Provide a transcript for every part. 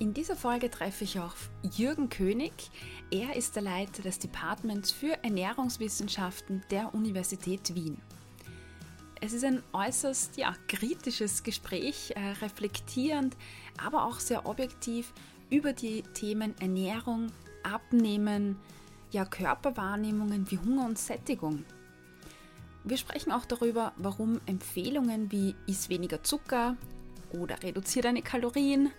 In dieser Folge treffe ich auf Jürgen König. Er ist der Leiter des Departments für Ernährungswissenschaften der Universität Wien. Es ist ein äußerst ja, kritisches Gespräch, äh, reflektierend, aber auch sehr objektiv über die Themen Ernährung, Abnehmen, ja, Körperwahrnehmungen wie Hunger und Sättigung. Wir sprechen auch darüber, warum Empfehlungen wie iss weniger Zucker oder reduziere deine Kalorien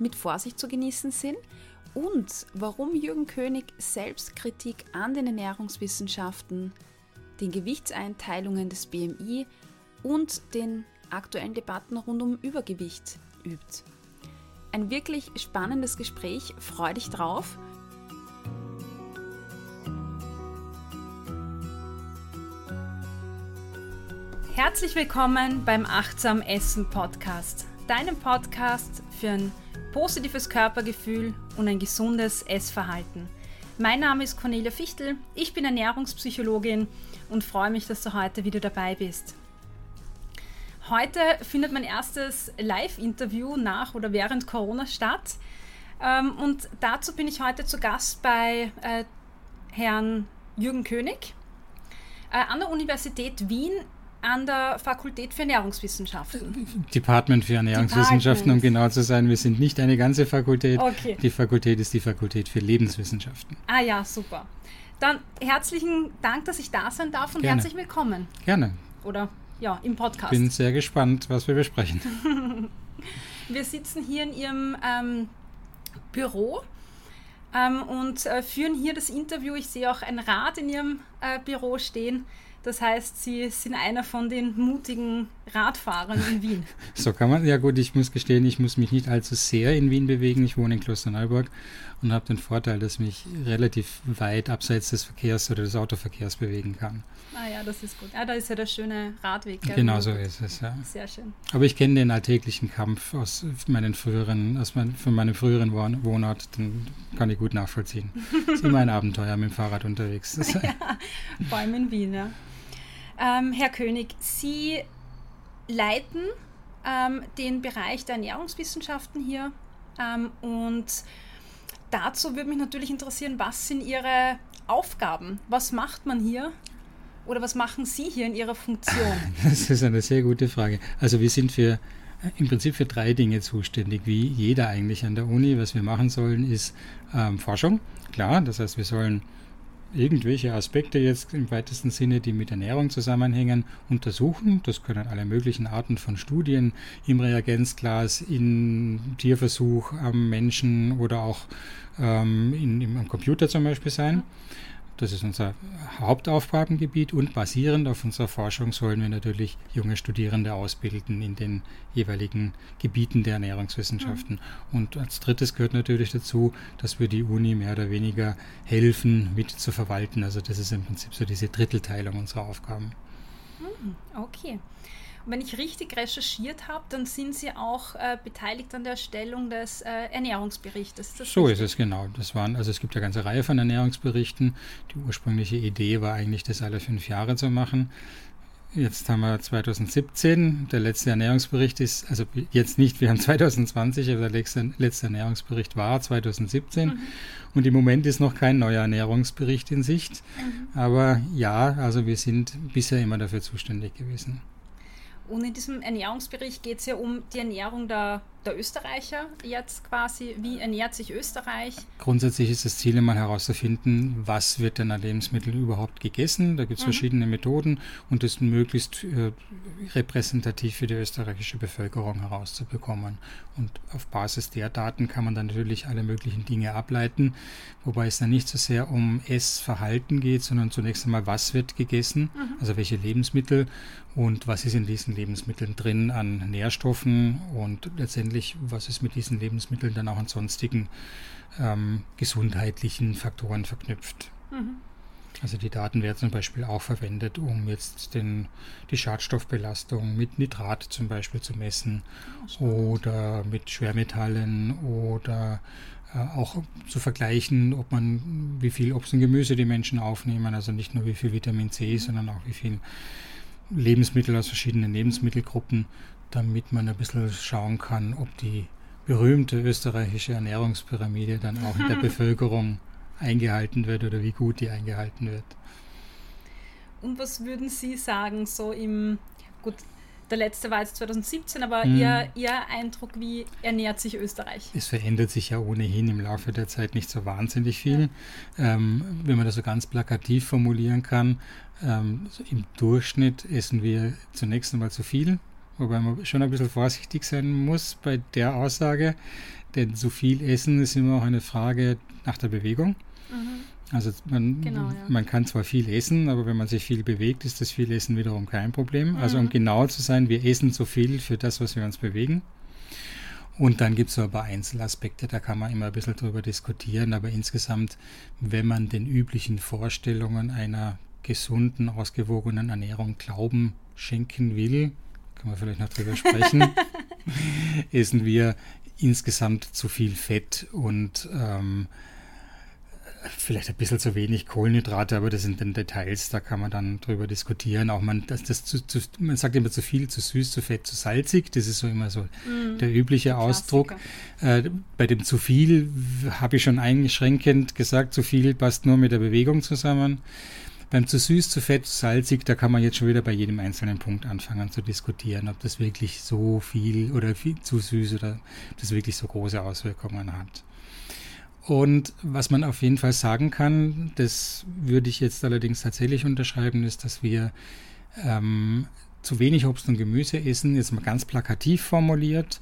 mit Vorsicht zu genießen sind und warum Jürgen König Selbstkritik an den Ernährungswissenschaften, den Gewichtseinteilungen des BMI und den aktuellen Debatten rund um Übergewicht übt. Ein wirklich spannendes Gespräch, freu dich drauf. Herzlich willkommen beim Achtsam Essen Podcast, deinem Podcast für ein positives Körpergefühl und ein gesundes Essverhalten. Mein Name ist Cornelia Fichtel, ich bin Ernährungspsychologin und freue mich, dass du heute wieder dabei bist. Heute findet mein erstes Live-Interview nach oder während Corona statt. Ähm, und dazu bin ich heute zu Gast bei äh, Herrn Jürgen König äh, an der Universität Wien an der Fakultät für Ernährungswissenschaften. Department für Ernährungswissenschaften, Department. um genau zu sein. Wir sind nicht eine ganze Fakultät. Okay. Die Fakultät ist die Fakultät für Lebenswissenschaften. Ah ja, super. Dann herzlichen Dank, dass ich da sein darf und Gerne. herzlich willkommen. Gerne. Oder ja, im Podcast. Ich bin sehr gespannt, was wir besprechen. wir sitzen hier in Ihrem ähm, Büro ähm, und äh, führen hier das Interview. Ich sehe auch ein Rad in Ihrem äh, Büro stehen. Das heißt, Sie sind einer von den mutigen Radfahrern in Wien. so kann man, ja gut, ich muss gestehen, ich muss mich nicht allzu sehr in Wien bewegen. Ich wohne in Klosterneuburg und habe den Vorteil, dass mich relativ weit abseits des Verkehrs oder des Autoverkehrs bewegen kann. Ah ja, das ist gut. Ja, da ist ja der schöne Radweg. Gell? Genau so ist es, ja. Sehr schön. Aber ich kenne den alltäglichen Kampf aus meinen früheren, aus mein, von meinem früheren Wohnort, den kann ich gut nachvollziehen. Es ist immer ein Abenteuer mit dem Fahrrad unterwegs. ja, vor allem in Wien, ja. Ähm, Herr König, Sie leiten ähm, den Bereich der Ernährungswissenschaften hier ähm, und dazu würde mich natürlich interessieren, was sind Ihre Aufgaben? Was macht man hier? Oder was machen Sie hier in Ihrer Funktion? Das ist eine sehr gute Frage. Also wir sind für im Prinzip für drei Dinge zuständig, wie jeder eigentlich an der Uni. Was wir machen sollen, ist ähm, Forschung. Klar, das heißt, wir sollen irgendwelche Aspekte jetzt im weitesten Sinne, die mit Ernährung zusammenhängen, untersuchen. Das können alle möglichen Arten von Studien im Reagenzglas, in Tierversuch am Menschen oder auch ähm, in, im Computer zum Beispiel sein. Das ist unser Hauptaufgabengebiet und basierend auf unserer Forschung sollen wir natürlich junge Studierende ausbilden in den jeweiligen Gebieten der Ernährungswissenschaften. Mhm. Und als drittes gehört natürlich dazu, dass wir die Uni mehr oder weniger helfen, mit zu verwalten. Also das ist im Prinzip so diese Drittelteilung unserer Aufgaben. Mhm. Okay. Und wenn ich richtig recherchiert habe, dann sind Sie auch äh, beteiligt an der Erstellung des äh, Ernährungsberichtes. Ist so richtig? ist es genau. Das waren, also es gibt eine ganze Reihe von Ernährungsberichten. Die ursprüngliche Idee war eigentlich, das alle fünf Jahre zu machen. Jetzt haben wir 2017, der letzte Ernährungsbericht ist, also jetzt nicht, wir haben 2020, aber der letzte, letzte Ernährungsbericht war 2017 mhm. und im Moment ist noch kein neuer Ernährungsbericht in Sicht. Mhm. Aber ja, also wir sind bisher immer dafür zuständig gewesen. Und in diesem Ernährungsbericht geht es ja um die Ernährung der, der Österreicher jetzt quasi. Wie ernährt sich Österreich? Grundsätzlich ist das Ziel immer herauszufinden, was wird denn an Lebensmitteln überhaupt gegessen. Da gibt es mhm. verschiedene Methoden und das möglichst äh, repräsentativ für die österreichische Bevölkerung herauszubekommen. Und auf Basis der Daten kann man dann natürlich alle möglichen Dinge ableiten, wobei es dann nicht so sehr um Essverhalten geht, sondern zunächst einmal, was wird gegessen, mhm. also welche Lebensmittel und was ist in diesen Lebensmitteln drin an Nährstoffen und letztendlich, was ist mit diesen Lebensmitteln dann auch an sonstigen ähm, gesundheitlichen Faktoren verknüpft. Mhm. Also die Daten werden zum Beispiel auch verwendet, um jetzt den, die Schadstoffbelastung mit Nitrat zum Beispiel zu messen oh, oder mit Schwermetallen oder äh, auch zu vergleichen, ob man wie viel Obst und Gemüse die Menschen aufnehmen, also nicht nur wie viel Vitamin C, mhm. sondern auch wie viel Lebensmittel aus verschiedenen Lebensmittelgruppen, damit man ein bisschen schauen kann, ob die berühmte österreichische Ernährungspyramide dann auch in der Bevölkerung eingehalten wird oder wie gut die eingehalten wird. Und was würden Sie sagen, so im, gut, der letzte war jetzt 2017, aber hm. ihr, ihr Eindruck, wie ernährt sich Österreich? Es verändert sich ja ohnehin im Laufe der Zeit nicht so wahnsinnig viel. Ja. Ähm, wenn man das so ganz plakativ formulieren kann, ähm, so im Durchschnitt essen wir zunächst einmal zu viel, wobei man schon ein bisschen vorsichtig sein muss bei der Aussage, denn zu viel Essen ist immer auch eine Frage nach der Bewegung. Mhm. Also man, genau, ja. man kann zwar viel essen, aber wenn man sich viel bewegt, ist das viel Essen wiederum kein Problem. Mhm. Also um mhm. genau zu sein, wir essen zu viel für das, was wir uns bewegen. Und dann gibt es so ein paar Einzelaspekte, da kann man immer ein bisschen drüber diskutieren, aber insgesamt, wenn man den üblichen Vorstellungen einer gesunden, ausgewogenen Ernährung Glauben schenken will, kann man vielleicht noch drüber sprechen, essen wir insgesamt zu viel Fett und ähm, vielleicht ein bisschen zu wenig Kohlenhydrate, aber das sind dann Details, da kann man dann drüber diskutieren. Auch man, das, das zu, zu, man sagt immer zu viel, zu süß, zu fett, zu salzig. Das ist so immer so mm, der übliche Ausdruck. Äh, bei dem zu viel habe ich schon eingeschränkend gesagt, zu viel passt nur mit der Bewegung zusammen. Beim zu süß, zu fett, zu salzig, da kann man jetzt schon wieder bei jedem einzelnen Punkt anfangen zu diskutieren, ob das wirklich so viel oder viel zu süß oder ob das wirklich so große Auswirkungen hat. Und was man auf jeden Fall sagen kann, das würde ich jetzt allerdings tatsächlich unterschreiben, ist, dass wir ähm, zu wenig Obst und Gemüse essen, jetzt mal ganz plakativ formuliert,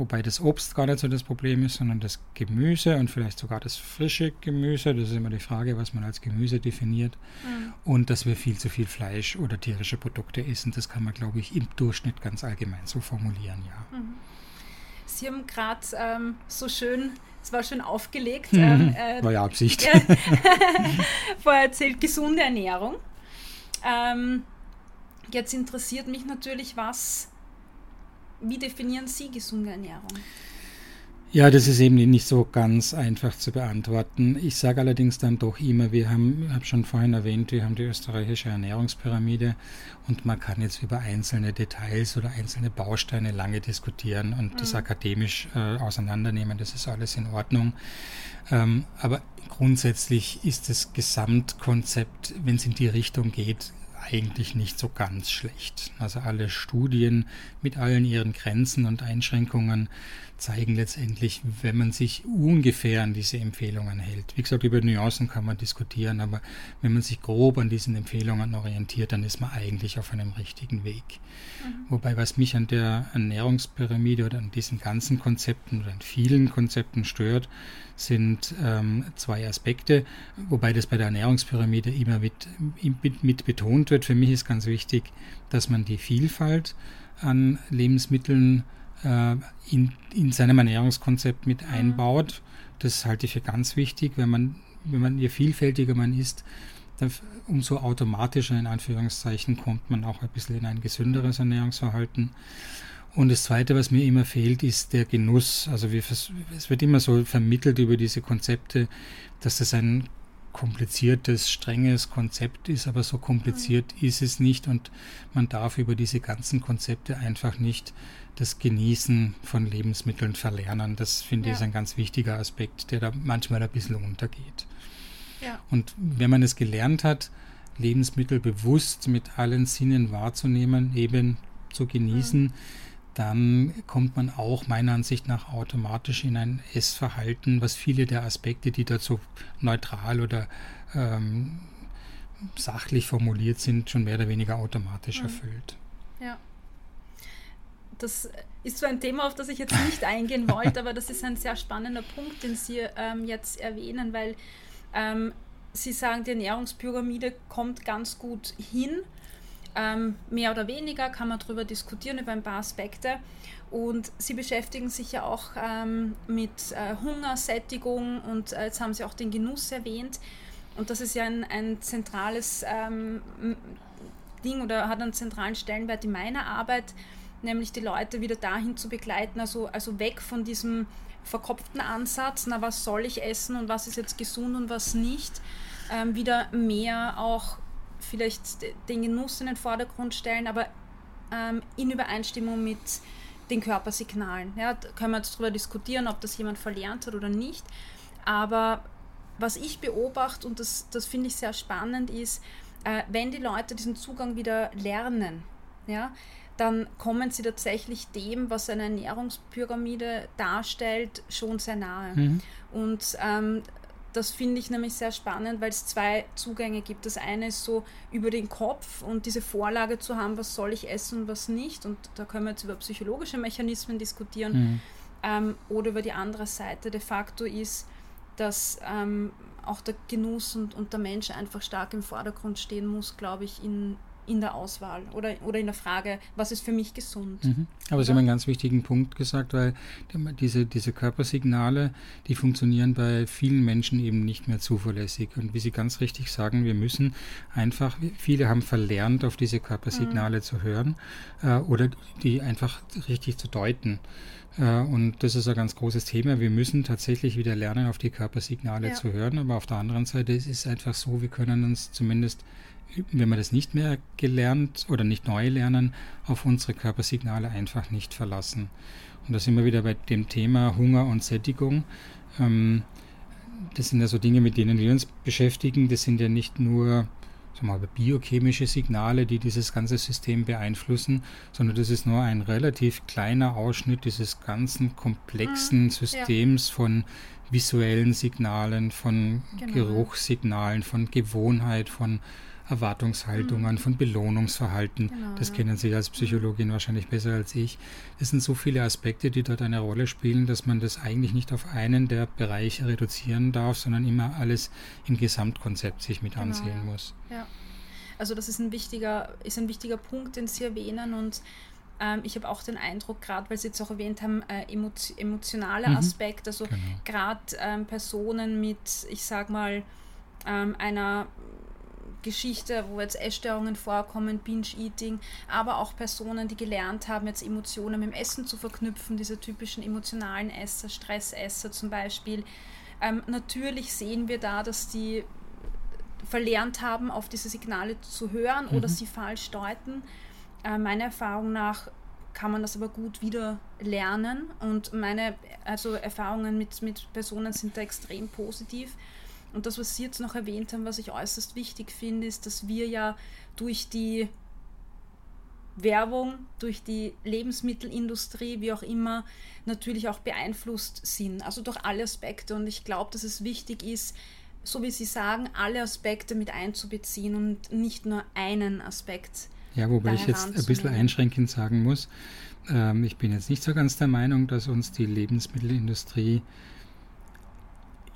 wobei das Obst gar nicht so das Problem ist, sondern das Gemüse und vielleicht sogar das frische Gemüse. Das ist immer die Frage, was man als Gemüse definiert. Mhm. Und dass wir viel zu viel Fleisch oder tierische Produkte essen. Das kann man, glaube ich, im Durchschnitt ganz allgemein so formulieren, ja. Mhm. Sie haben gerade ähm, so schön es war schon aufgelegt. Mhm. Ähm, äh, war ja Absicht. Ja, vorher erzählt, gesunde Ernährung. Ähm, jetzt interessiert mich natürlich, was, wie definieren Sie gesunde Ernährung? Ja, das ist eben nicht so ganz einfach zu beantworten. Ich sage allerdings dann doch immer, wir haben, ich habe schon vorhin erwähnt, wir haben die österreichische Ernährungspyramide und man kann jetzt über einzelne Details oder einzelne Bausteine lange diskutieren und mhm. das akademisch äh, auseinandernehmen, das ist alles in Ordnung. Ähm, aber grundsätzlich ist das Gesamtkonzept, wenn es in die Richtung geht, eigentlich nicht so ganz schlecht. Also alle Studien mit allen ihren Grenzen und Einschränkungen zeigen letztendlich, wenn man sich ungefähr an diese Empfehlungen hält. Wie gesagt, über Nuancen kann man diskutieren, aber wenn man sich grob an diesen Empfehlungen orientiert, dann ist man eigentlich auf einem richtigen Weg. Mhm. Wobei, was mich an der Ernährungspyramide oder an diesen ganzen Konzepten oder an vielen Konzepten stört, sind ähm, zwei Aspekte, wobei das bei der Ernährungspyramide immer mit, mit, mit betont wird. Für mich ist ganz wichtig, dass man die Vielfalt an Lebensmitteln äh, in, in seinem Ernährungskonzept mit mhm. einbaut. Das halte ich für ganz wichtig, wenn man, wenn man je vielfältiger man ist, umso automatischer in Anführungszeichen kommt man auch ein bisschen in ein gesünderes Ernährungsverhalten. Und das Zweite, was mir immer fehlt, ist der Genuss. Also wir, es wird immer so vermittelt über diese Konzepte, dass das ein kompliziertes, strenges Konzept ist, aber so kompliziert mhm. ist es nicht und man darf über diese ganzen Konzepte einfach nicht das Genießen von Lebensmitteln verlernen. Das finde ja. ich ist ein ganz wichtiger Aspekt, der da manchmal ein bisschen untergeht. Ja. Und wenn man es gelernt hat, Lebensmittel bewusst mit allen Sinnen wahrzunehmen, eben zu genießen, mhm dann kommt man auch meiner Ansicht nach automatisch in ein Essverhalten, was viele der Aspekte, die so neutral oder ähm, sachlich formuliert sind, schon mehr oder weniger automatisch mhm. erfüllt. Ja. Das ist so ein Thema, auf das ich jetzt nicht eingehen wollte, aber das ist ein sehr spannender Punkt, den Sie ähm, jetzt erwähnen, weil ähm, Sie sagen, die Ernährungspyramide kommt ganz gut hin ähm, mehr oder weniger kann man darüber diskutieren, über ein paar Aspekte. Und Sie beschäftigen sich ja auch ähm, mit äh, Hunger, und äh, jetzt haben Sie auch den Genuss erwähnt. Und das ist ja ein, ein zentrales ähm, Ding oder hat einen zentralen Stellenwert in meiner Arbeit, nämlich die Leute wieder dahin zu begleiten, also, also weg von diesem verkopften Ansatz, na was soll ich essen und was ist jetzt gesund und was nicht, ähm, wieder mehr auch vielleicht den Genuss in den Vordergrund stellen, aber ähm, in Übereinstimmung mit den Körpersignalen. Ja, da können wir jetzt darüber diskutieren, ob das jemand verlernt hat oder nicht. Aber was ich beobachte, und das, das finde ich sehr spannend, ist, äh, wenn die Leute diesen Zugang wieder lernen, ja, dann kommen sie tatsächlich dem, was eine Ernährungspyramide darstellt, schon sehr nahe. Mhm. Und ähm, das finde ich nämlich sehr spannend, weil es zwei Zugänge gibt. Das eine ist so über den Kopf und diese Vorlage zu haben, was soll ich essen und was nicht. Und da können wir jetzt über psychologische Mechanismen diskutieren. Mhm. Ähm, oder über die andere Seite. De facto ist, dass ähm, auch der Genuss und, und der Mensch einfach stark im Vordergrund stehen muss, glaube ich, in, in der Auswahl oder, oder in der Frage, was ist für mich gesund. Mhm. Aber Sie haben einen ganz wichtigen Punkt gesagt, weil diese, diese Körpersignale, die funktionieren bei vielen Menschen eben nicht mehr zuverlässig. Und wie Sie ganz richtig sagen, wir müssen einfach, viele haben verlernt, auf diese Körpersignale mhm. zu hören äh, oder die einfach richtig zu deuten. Äh, und das ist ein ganz großes Thema. Wir müssen tatsächlich wieder lernen, auf die Körpersignale ja. zu hören. Aber auf der anderen Seite ist es einfach so, wir können uns zumindest wenn wir das nicht mehr gelernt oder nicht neu lernen, auf unsere Körpersignale einfach nicht verlassen. Und da sind wir wieder bei dem Thema Hunger und Sättigung. Ähm, das sind ja so Dinge, mit denen wir uns beschäftigen. Das sind ja nicht nur mal, biochemische Signale, die dieses ganze System beeinflussen, sondern das ist nur ein relativ kleiner Ausschnitt dieses ganzen komplexen mhm, Systems ja. von visuellen Signalen, von genau. Geruchssignalen, von Gewohnheit, von Erwartungshaltungen, mhm. von Belohnungsverhalten. Genau, das kennen Sie als Psychologin mhm. wahrscheinlich besser als ich. Es sind so viele Aspekte, die dort eine Rolle spielen, dass man das eigentlich nicht auf einen der Bereiche reduzieren darf, sondern immer alles im Gesamtkonzept sich mit genau, ansehen ja. muss. Ja. Also das ist ein wichtiger, ist ein wichtiger Punkt, den Sie erwähnen und ähm, ich habe auch den Eindruck, gerade weil Sie jetzt auch erwähnt haben, äh, emotionaler mhm. Aspekt, also genau. gerade ähm, Personen mit, ich sag mal, ähm, einer Geschichte, wo jetzt Essstörungen vorkommen, Binge-Eating, aber auch Personen, die gelernt haben, jetzt Emotionen mit dem Essen zu verknüpfen, diese typischen emotionalen Esser, Stressesser zum Beispiel. Ähm, natürlich sehen wir da, dass die verlernt haben, auf diese Signale zu hören mhm. oder sie falsch deuten. Äh, meiner Erfahrung nach kann man das aber gut wieder lernen und meine also Erfahrungen mit, mit Personen sind da extrem positiv. Und das, was Sie jetzt noch erwähnt haben, was ich äußerst wichtig finde, ist, dass wir ja durch die Werbung, durch die Lebensmittelindustrie, wie auch immer, natürlich auch beeinflusst sind. Also durch alle Aspekte. Und ich glaube, dass es wichtig ist, so wie Sie sagen, alle Aspekte mit einzubeziehen und nicht nur einen Aspekt. Ja, wobei ich jetzt ein bisschen einschränkend sagen muss, ähm, ich bin jetzt nicht so ganz der Meinung, dass uns die Lebensmittelindustrie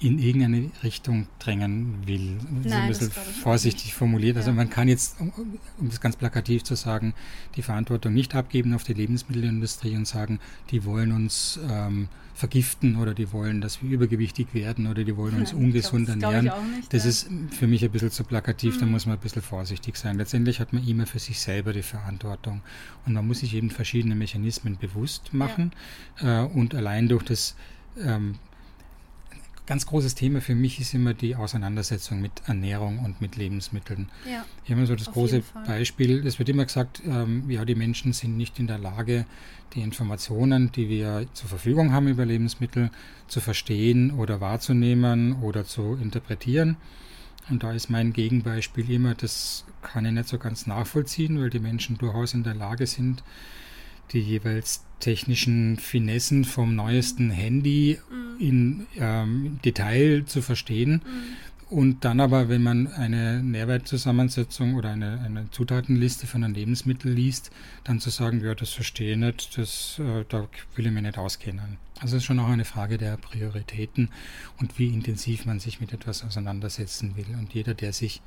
in irgendeine Richtung drängen will. Nein, so ein bisschen vorsichtig formuliert. Also ja. man kann jetzt, um das ganz plakativ zu sagen, die Verantwortung nicht abgeben auf die Lebensmittelindustrie und sagen, die wollen uns ähm, vergiften oder die wollen, dass wir übergewichtig werden oder die wollen uns Nein, ungesund glaub, ernähren. Nicht, das ja. ist für mich ein bisschen zu plakativ, mhm. da muss man ein bisschen vorsichtig sein. Letztendlich hat man immer für sich selber die Verantwortung und man muss sich eben verschiedene Mechanismen bewusst machen ja. äh, und allein durch das ähm, ganz großes Thema für mich ist immer die Auseinandersetzung mit Ernährung und mit Lebensmitteln. Ja, ich habe immer so das große Beispiel, es wird immer gesagt, ähm, ja, die Menschen sind nicht in der Lage, die Informationen, die wir zur Verfügung haben über Lebensmittel, zu verstehen oder wahrzunehmen oder zu interpretieren. Und da ist mein Gegenbeispiel immer, das kann ich nicht so ganz nachvollziehen, weil die Menschen durchaus in der Lage sind, die jeweils technischen Finessen vom neuesten Handy mhm. in ähm, Detail zu verstehen. Mhm. Und dann aber, wenn man eine Nährwertzusammensetzung oder eine, eine Zutatenliste von einem Lebensmittel liest, dann zu sagen, ja, das verstehe ich nicht, das, äh, da will ich mich nicht auskennen. Also es ist schon auch eine Frage der Prioritäten und wie intensiv man sich mit etwas auseinandersetzen will. Und jeder, der sich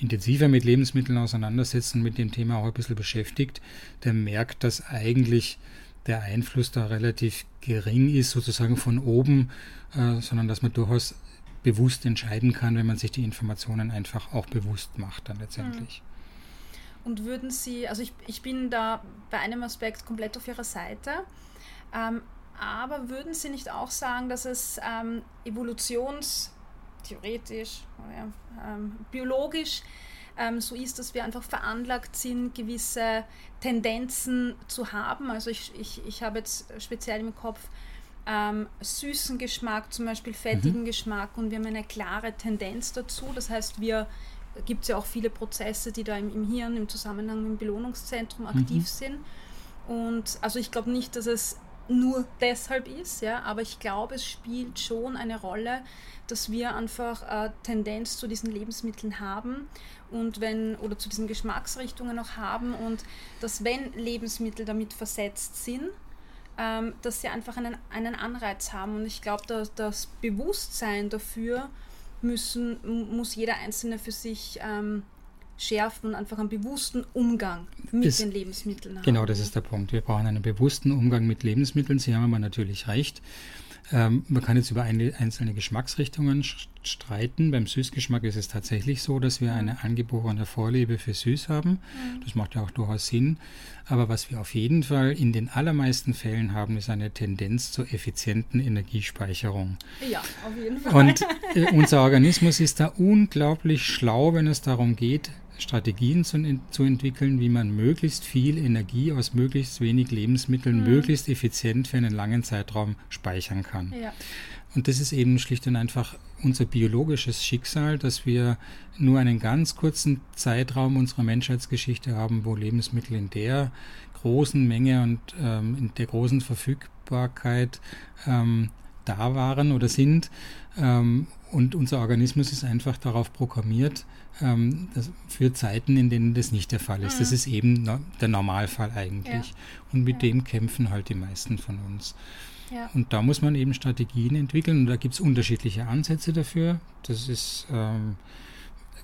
intensiver mit Lebensmitteln auseinandersetzt und mit dem Thema auch ein bisschen beschäftigt, der merkt, dass eigentlich der Einfluss da relativ gering ist, sozusagen von oben, äh, sondern dass man durchaus bewusst entscheiden kann, wenn man sich die Informationen einfach auch bewusst macht dann letztendlich. Hm. Und würden Sie, also ich, ich bin da bei einem Aspekt komplett auf Ihrer Seite, ähm, aber würden Sie nicht auch sagen, dass es ähm, evolutionstheoretisch, oh ja, ähm, biologisch ähm, so ist, dass wir einfach veranlagt sind, gewisse Tendenzen zu haben. Also ich, ich, ich habe jetzt speziell im Kopf ähm, süßen Geschmack, zum Beispiel fettigen mhm. Geschmack und wir haben eine klare Tendenz dazu. Das heißt, wir gibt es ja auch viele Prozesse, die da im, im Hirn im Zusammenhang mit dem Belohnungszentrum aktiv mhm. sind. Und also ich glaube nicht, dass es nur deshalb ist, ja, aber ich glaube, es spielt schon eine Rolle, dass wir einfach äh, Tendenz zu diesen Lebensmitteln haben und wenn oder zu diesen Geschmacksrichtungen noch haben und dass wenn Lebensmittel damit versetzt sind, ähm, dass sie einfach einen, einen Anreiz haben und ich glaube, dass das Bewusstsein dafür müssen, muss jeder Einzelne für sich ähm, schärfen und einfach einen bewussten Umgang mit das, den Lebensmitteln haben. Genau, das ist der Punkt. Wir brauchen einen bewussten Umgang mit Lebensmitteln. Sie haben aber natürlich recht. Ähm, man kann jetzt über eine, einzelne Geschmacksrichtungen streiten. Beim Süßgeschmack ist es tatsächlich so, dass wir eine angeborene Vorliebe für Süß haben. Mhm. Das macht ja auch durchaus Sinn. Aber was wir auf jeden Fall in den allermeisten Fällen haben, ist eine Tendenz zur effizienten Energiespeicherung. Ja, auf jeden Fall. Und äh, unser Organismus ist da unglaublich schlau, wenn es darum geht, Strategien zu, zu, entwickeln, wie man möglichst viel Energie aus möglichst wenig Lebensmitteln mhm. möglichst effizient für einen langen Zeitraum speichern kann. Ja. Und das ist eben schlicht und einfach unser biologisches Schicksal, dass wir nur einen ganz kurzen Zeitraum unserer Menschheitsgeschichte haben, wo Lebensmittel in der großen Menge und ähm, in der großen Verfügbarkeit ähm, da waren oder sind. Ähm, und unser Organismus ist einfach darauf programmiert, ähm, für Zeiten, in denen das nicht der Fall ist. Mhm. Das ist eben no der Normalfall eigentlich. Ja. Und mit ja. dem kämpfen halt die meisten von uns. Ja. Und da muss man eben Strategien entwickeln und da gibt es unterschiedliche Ansätze dafür. Das ist, ähm,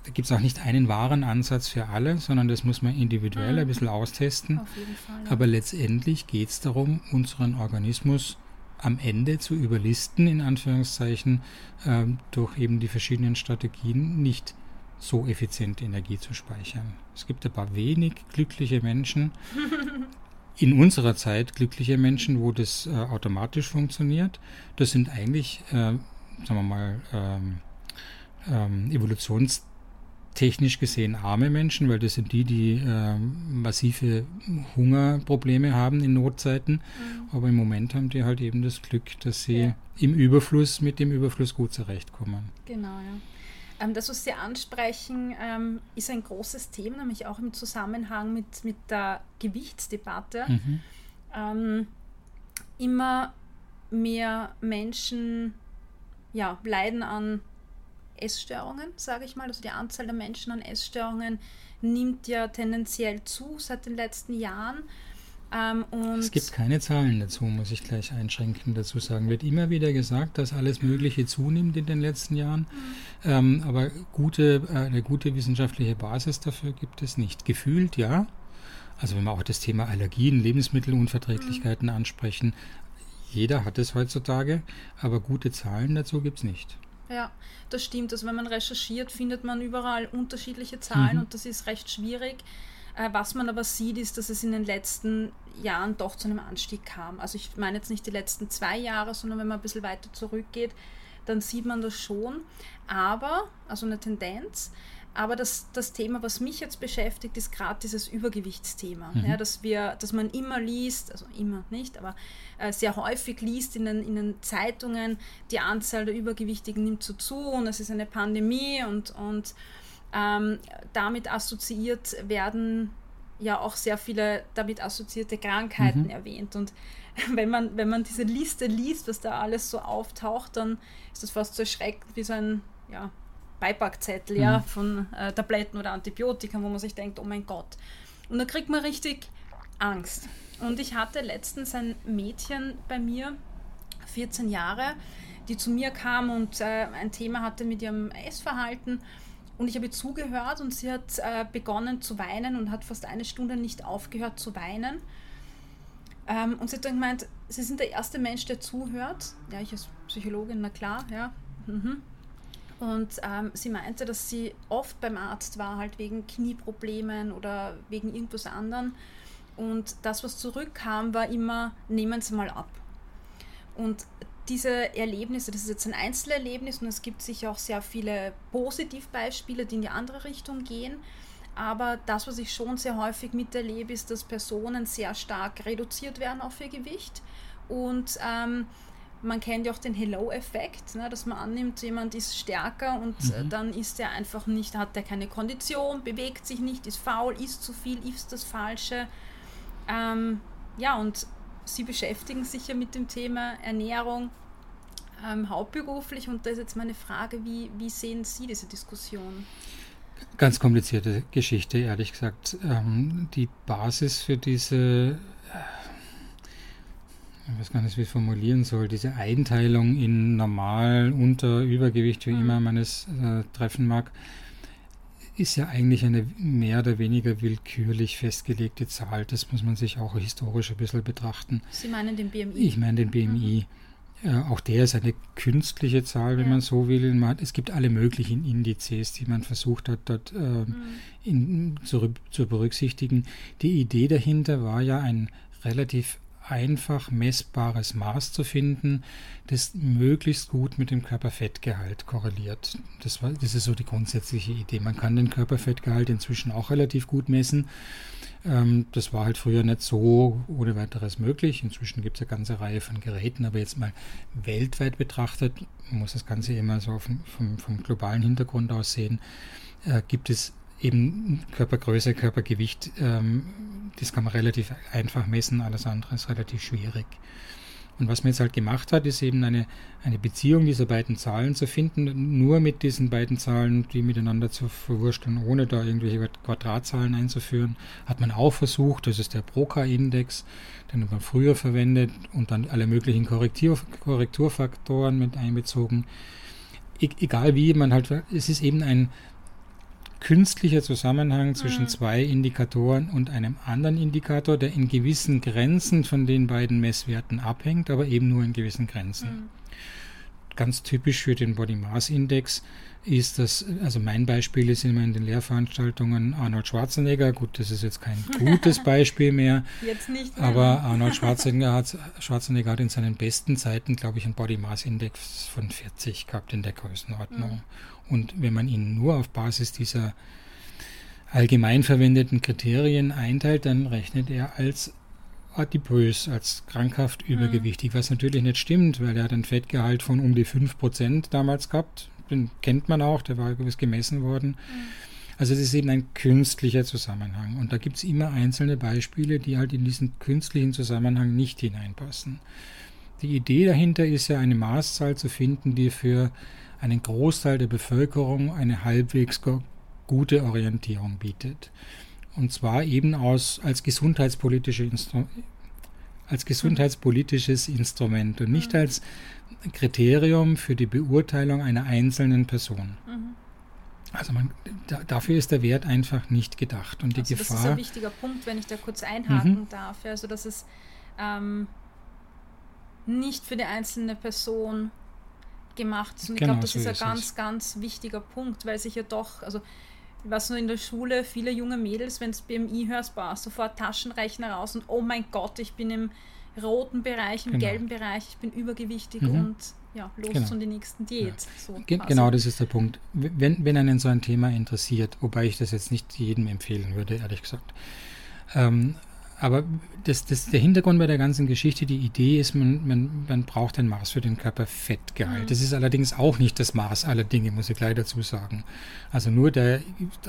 da gibt es auch nicht einen wahren Ansatz für alle, sondern das muss man individuell mhm. ein bisschen austesten. Fall, Aber letztendlich geht es darum, unseren Organismus am Ende zu überlisten, in Anführungszeichen, äh, durch eben die verschiedenen Strategien nicht so effizient Energie zu speichern. Es gibt ein paar wenig glückliche Menschen, in unserer Zeit glückliche Menschen, wo das äh, automatisch funktioniert. Das sind eigentlich, äh, sagen wir mal, ähm, ähm, evolutionstechnisch gesehen arme Menschen, weil das sind die, die äh, massive Hungerprobleme haben in Notzeiten. Mhm. Aber im Moment haben die halt eben das Glück, dass sie ja. im Überfluss mit dem Überfluss gut zurechtkommen. Genau, ja. Ähm, das, was Sie ansprechen, ähm, ist ein großes Thema, nämlich auch im Zusammenhang mit, mit der Gewichtsdebatte. Mhm. Ähm, immer mehr Menschen ja, leiden an Essstörungen, sage ich mal. Also die Anzahl der Menschen an Essstörungen nimmt ja tendenziell zu seit den letzten Jahren. Ähm, es gibt keine Zahlen dazu, muss ich gleich einschränkend dazu sagen. Wird immer wieder gesagt, dass alles Mögliche zunimmt in den letzten Jahren, mhm. ähm, aber gute, äh, eine gute wissenschaftliche Basis dafür gibt es nicht. Gefühlt ja. Also wenn wir auch das Thema Allergien, Lebensmittelunverträglichkeiten mhm. ansprechen, jeder hat es heutzutage, aber gute Zahlen dazu gibt es nicht. Ja, das stimmt. Also wenn man recherchiert, findet man überall unterschiedliche Zahlen mhm. und das ist recht schwierig. Äh, was man aber sieht, ist, dass es in den letzten Jahren doch zu einem Anstieg kam. Also ich meine jetzt nicht die letzten zwei Jahre, sondern wenn man ein bisschen weiter zurückgeht, dann sieht man das schon. Aber, also eine Tendenz, aber das, das Thema, was mich jetzt beschäftigt, ist gerade dieses Übergewichtsthema. Mhm. Ja, dass, wir, dass man immer liest, also immer nicht, aber äh, sehr häufig liest in den, in den Zeitungen, die Anzahl der Übergewichtigen nimmt so zu und es ist eine Pandemie und, und ähm, damit assoziiert werden ja auch sehr viele damit assoziierte Krankheiten mhm. erwähnt. Und wenn man, wenn man diese Liste liest, was da alles so auftaucht, dann ist das fast so erschreckend wie so ein ja, Beipackzettel mhm. ja, von äh, Tabletten oder Antibiotika, wo man sich denkt, oh mein Gott. Und da kriegt man richtig Angst. Und ich hatte letztens ein Mädchen bei mir, 14 Jahre, die zu mir kam und äh, ein Thema hatte mit ihrem Essverhalten. Und ich habe ihr zugehört und sie hat äh, begonnen zu weinen und hat fast eine Stunde nicht aufgehört zu weinen. Ähm, und sie hat dann gemeint, sie sind der erste Mensch, der zuhört. Ja, ich als Psychologin, na klar, ja. Mhm. Und ähm, sie meinte, dass sie oft beim Arzt war, halt wegen Knieproblemen oder wegen irgendwas anderem. Und das, was zurückkam, war immer, nehmen Sie mal ab. Und diese Erlebnisse, das ist jetzt ein Einzelerlebnis und es gibt sicher auch sehr viele Positivbeispiele, die in die andere Richtung gehen. Aber das, was ich schon sehr häufig miterlebe, ist, dass Personen sehr stark reduziert werden auf ihr Gewicht. Und ähm, man kennt ja auch den Hello-Effekt, ne, dass man annimmt, jemand ist stärker und äh, mhm. dann ist er einfach nicht, hat er keine Kondition, bewegt sich nicht, ist faul, isst zu viel, isst das Falsche. Ähm, ja, und Sie beschäftigen sich ja mit dem Thema Ernährung ähm, hauptberuflich und da ist jetzt meine Frage, wie, wie sehen Sie diese Diskussion? Ganz komplizierte Geschichte, ehrlich gesagt. Ähm, die Basis für diese, äh, ich weiß gar nicht, wie ich formulieren soll, diese Einteilung in normal, unter, Übergewicht, wie mhm. immer man es äh, treffen mag, ist ja eigentlich eine mehr oder weniger willkürlich festgelegte Zahl. Das muss man sich auch historisch ein bisschen betrachten. Sie meinen den BMI? Ich meine den BMI. Mhm. Äh, auch der ist eine künstliche Zahl, wenn ja. man so will. Man, es gibt alle möglichen Indizes, die man versucht hat, dort äh, mhm. in, zu, zu berücksichtigen. Die Idee dahinter war ja ein relativ einfach messbares Maß zu finden, das möglichst gut mit dem Körperfettgehalt korreliert. Das, war, das ist so die grundsätzliche Idee. Man kann den Körperfettgehalt inzwischen auch relativ gut messen. Ähm, das war halt früher nicht so ohne weiteres möglich. Inzwischen gibt es eine ganze Reihe von Geräten, aber jetzt mal weltweit betrachtet, man muss das Ganze immer so vom, vom, vom globalen Hintergrund aus sehen, äh, gibt es eben Körpergröße, Körpergewicht. Ähm, das kann man relativ einfach messen, alles andere ist relativ schwierig. Und was man jetzt halt gemacht hat, ist eben eine, eine Beziehung dieser beiden Zahlen zu finden, nur mit diesen beiden Zahlen, die miteinander zu verwursteln, ohne da irgendwelche Quadratzahlen einzuführen, hat man auch versucht, das ist der Broca-Index, den hat man früher verwendet und dann alle möglichen Korrektur, Korrekturfaktoren mit einbezogen. E egal wie, man halt, es ist eben ein, künstlicher Zusammenhang zwischen mhm. zwei Indikatoren und einem anderen Indikator, der in gewissen Grenzen von den beiden Messwerten abhängt, aber eben nur in gewissen Grenzen. Mhm. Ganz typisch für den Body Mass Index ist das, also mein Beispiel ist immer in den Lehrveranstaltungen Arnold Schwarzenegger. Gut, das ist jetzt kein gutes Beispiel mehr. Jetzt nicht mehr. Aber Arnold Schwarzenegger hat, Schwarzenegger hat in seinen besten Zeiten, glaube ich, einen Body Mass Index von 40 gehabt in der Größenordnung. Mhm. Und wenn man ihn nur auf Basis dieser allgemein verwendeten Kriterien einteilt, dann rechnet er als adipös, als krankhaft übergewichtig, mhm. was natürlich nicht stimmt, weil er hat ein Fettgehalt von um die 5% damals gehabt. Den kennt man auch, der war gewiss gemessen worden. Mhm. Also das ist eben ein künstlicher Zusammenhang. Und da gibt es immer einzelne Beispiele, die halt in diesen künstlichen Zusammenhang nicht hineinpassen. Die Idee dahinter ist ja eine Maßzahl zu finden, die für einen Großteil der Bevölkerung eine halbwegs gute Orientierung bietet. Und zwar eben aus, als, gesundheitspolitische Instru als gesundheitspolitisches Instrument und nicht mhm. als Kriterium für die Beurteilung einer einzelnen Person. Mhm. Also man, da, dafür ist der Wert einfach nicht gedacht. Und die also Gefahr. Das ist ein wichtiger Punkt, wenn ich da kurz einhaken mhm. darf. Also dass es ähm, nicht für die einzelne Person gemacht. Und ich genau, glaube, das so ist ein ganz, es. ganz wichtiger Punkt, weil sich ja doch, also was nur in der Schule, viele junge Mädels, wenn es BMI hörst, boah, sofort Taschenrechner raus und oh mein Gott, ich bin im roten Bereich, im genau. gelben Bereich, ich bin übergewichtig mhm. und ja, los genau. zu die nächsten Diät. Ja. So Ge genau, das ist der Punkt. Wenn, wenn einen so ein Thema interessiert, wobei ich das jetzt nicht jedem empfehlen würde, ehrlich gesagt, ähm, aber das, das, der Hintergrund bei der ganzen Geschichte, die Idee ist, man, man, man braucht ein Maß für den Körperfettgehalt. Mhm. Das ist allerdings auch nicht das Maß aller Dinge, muss ich gleich dazu sagen. Also nur der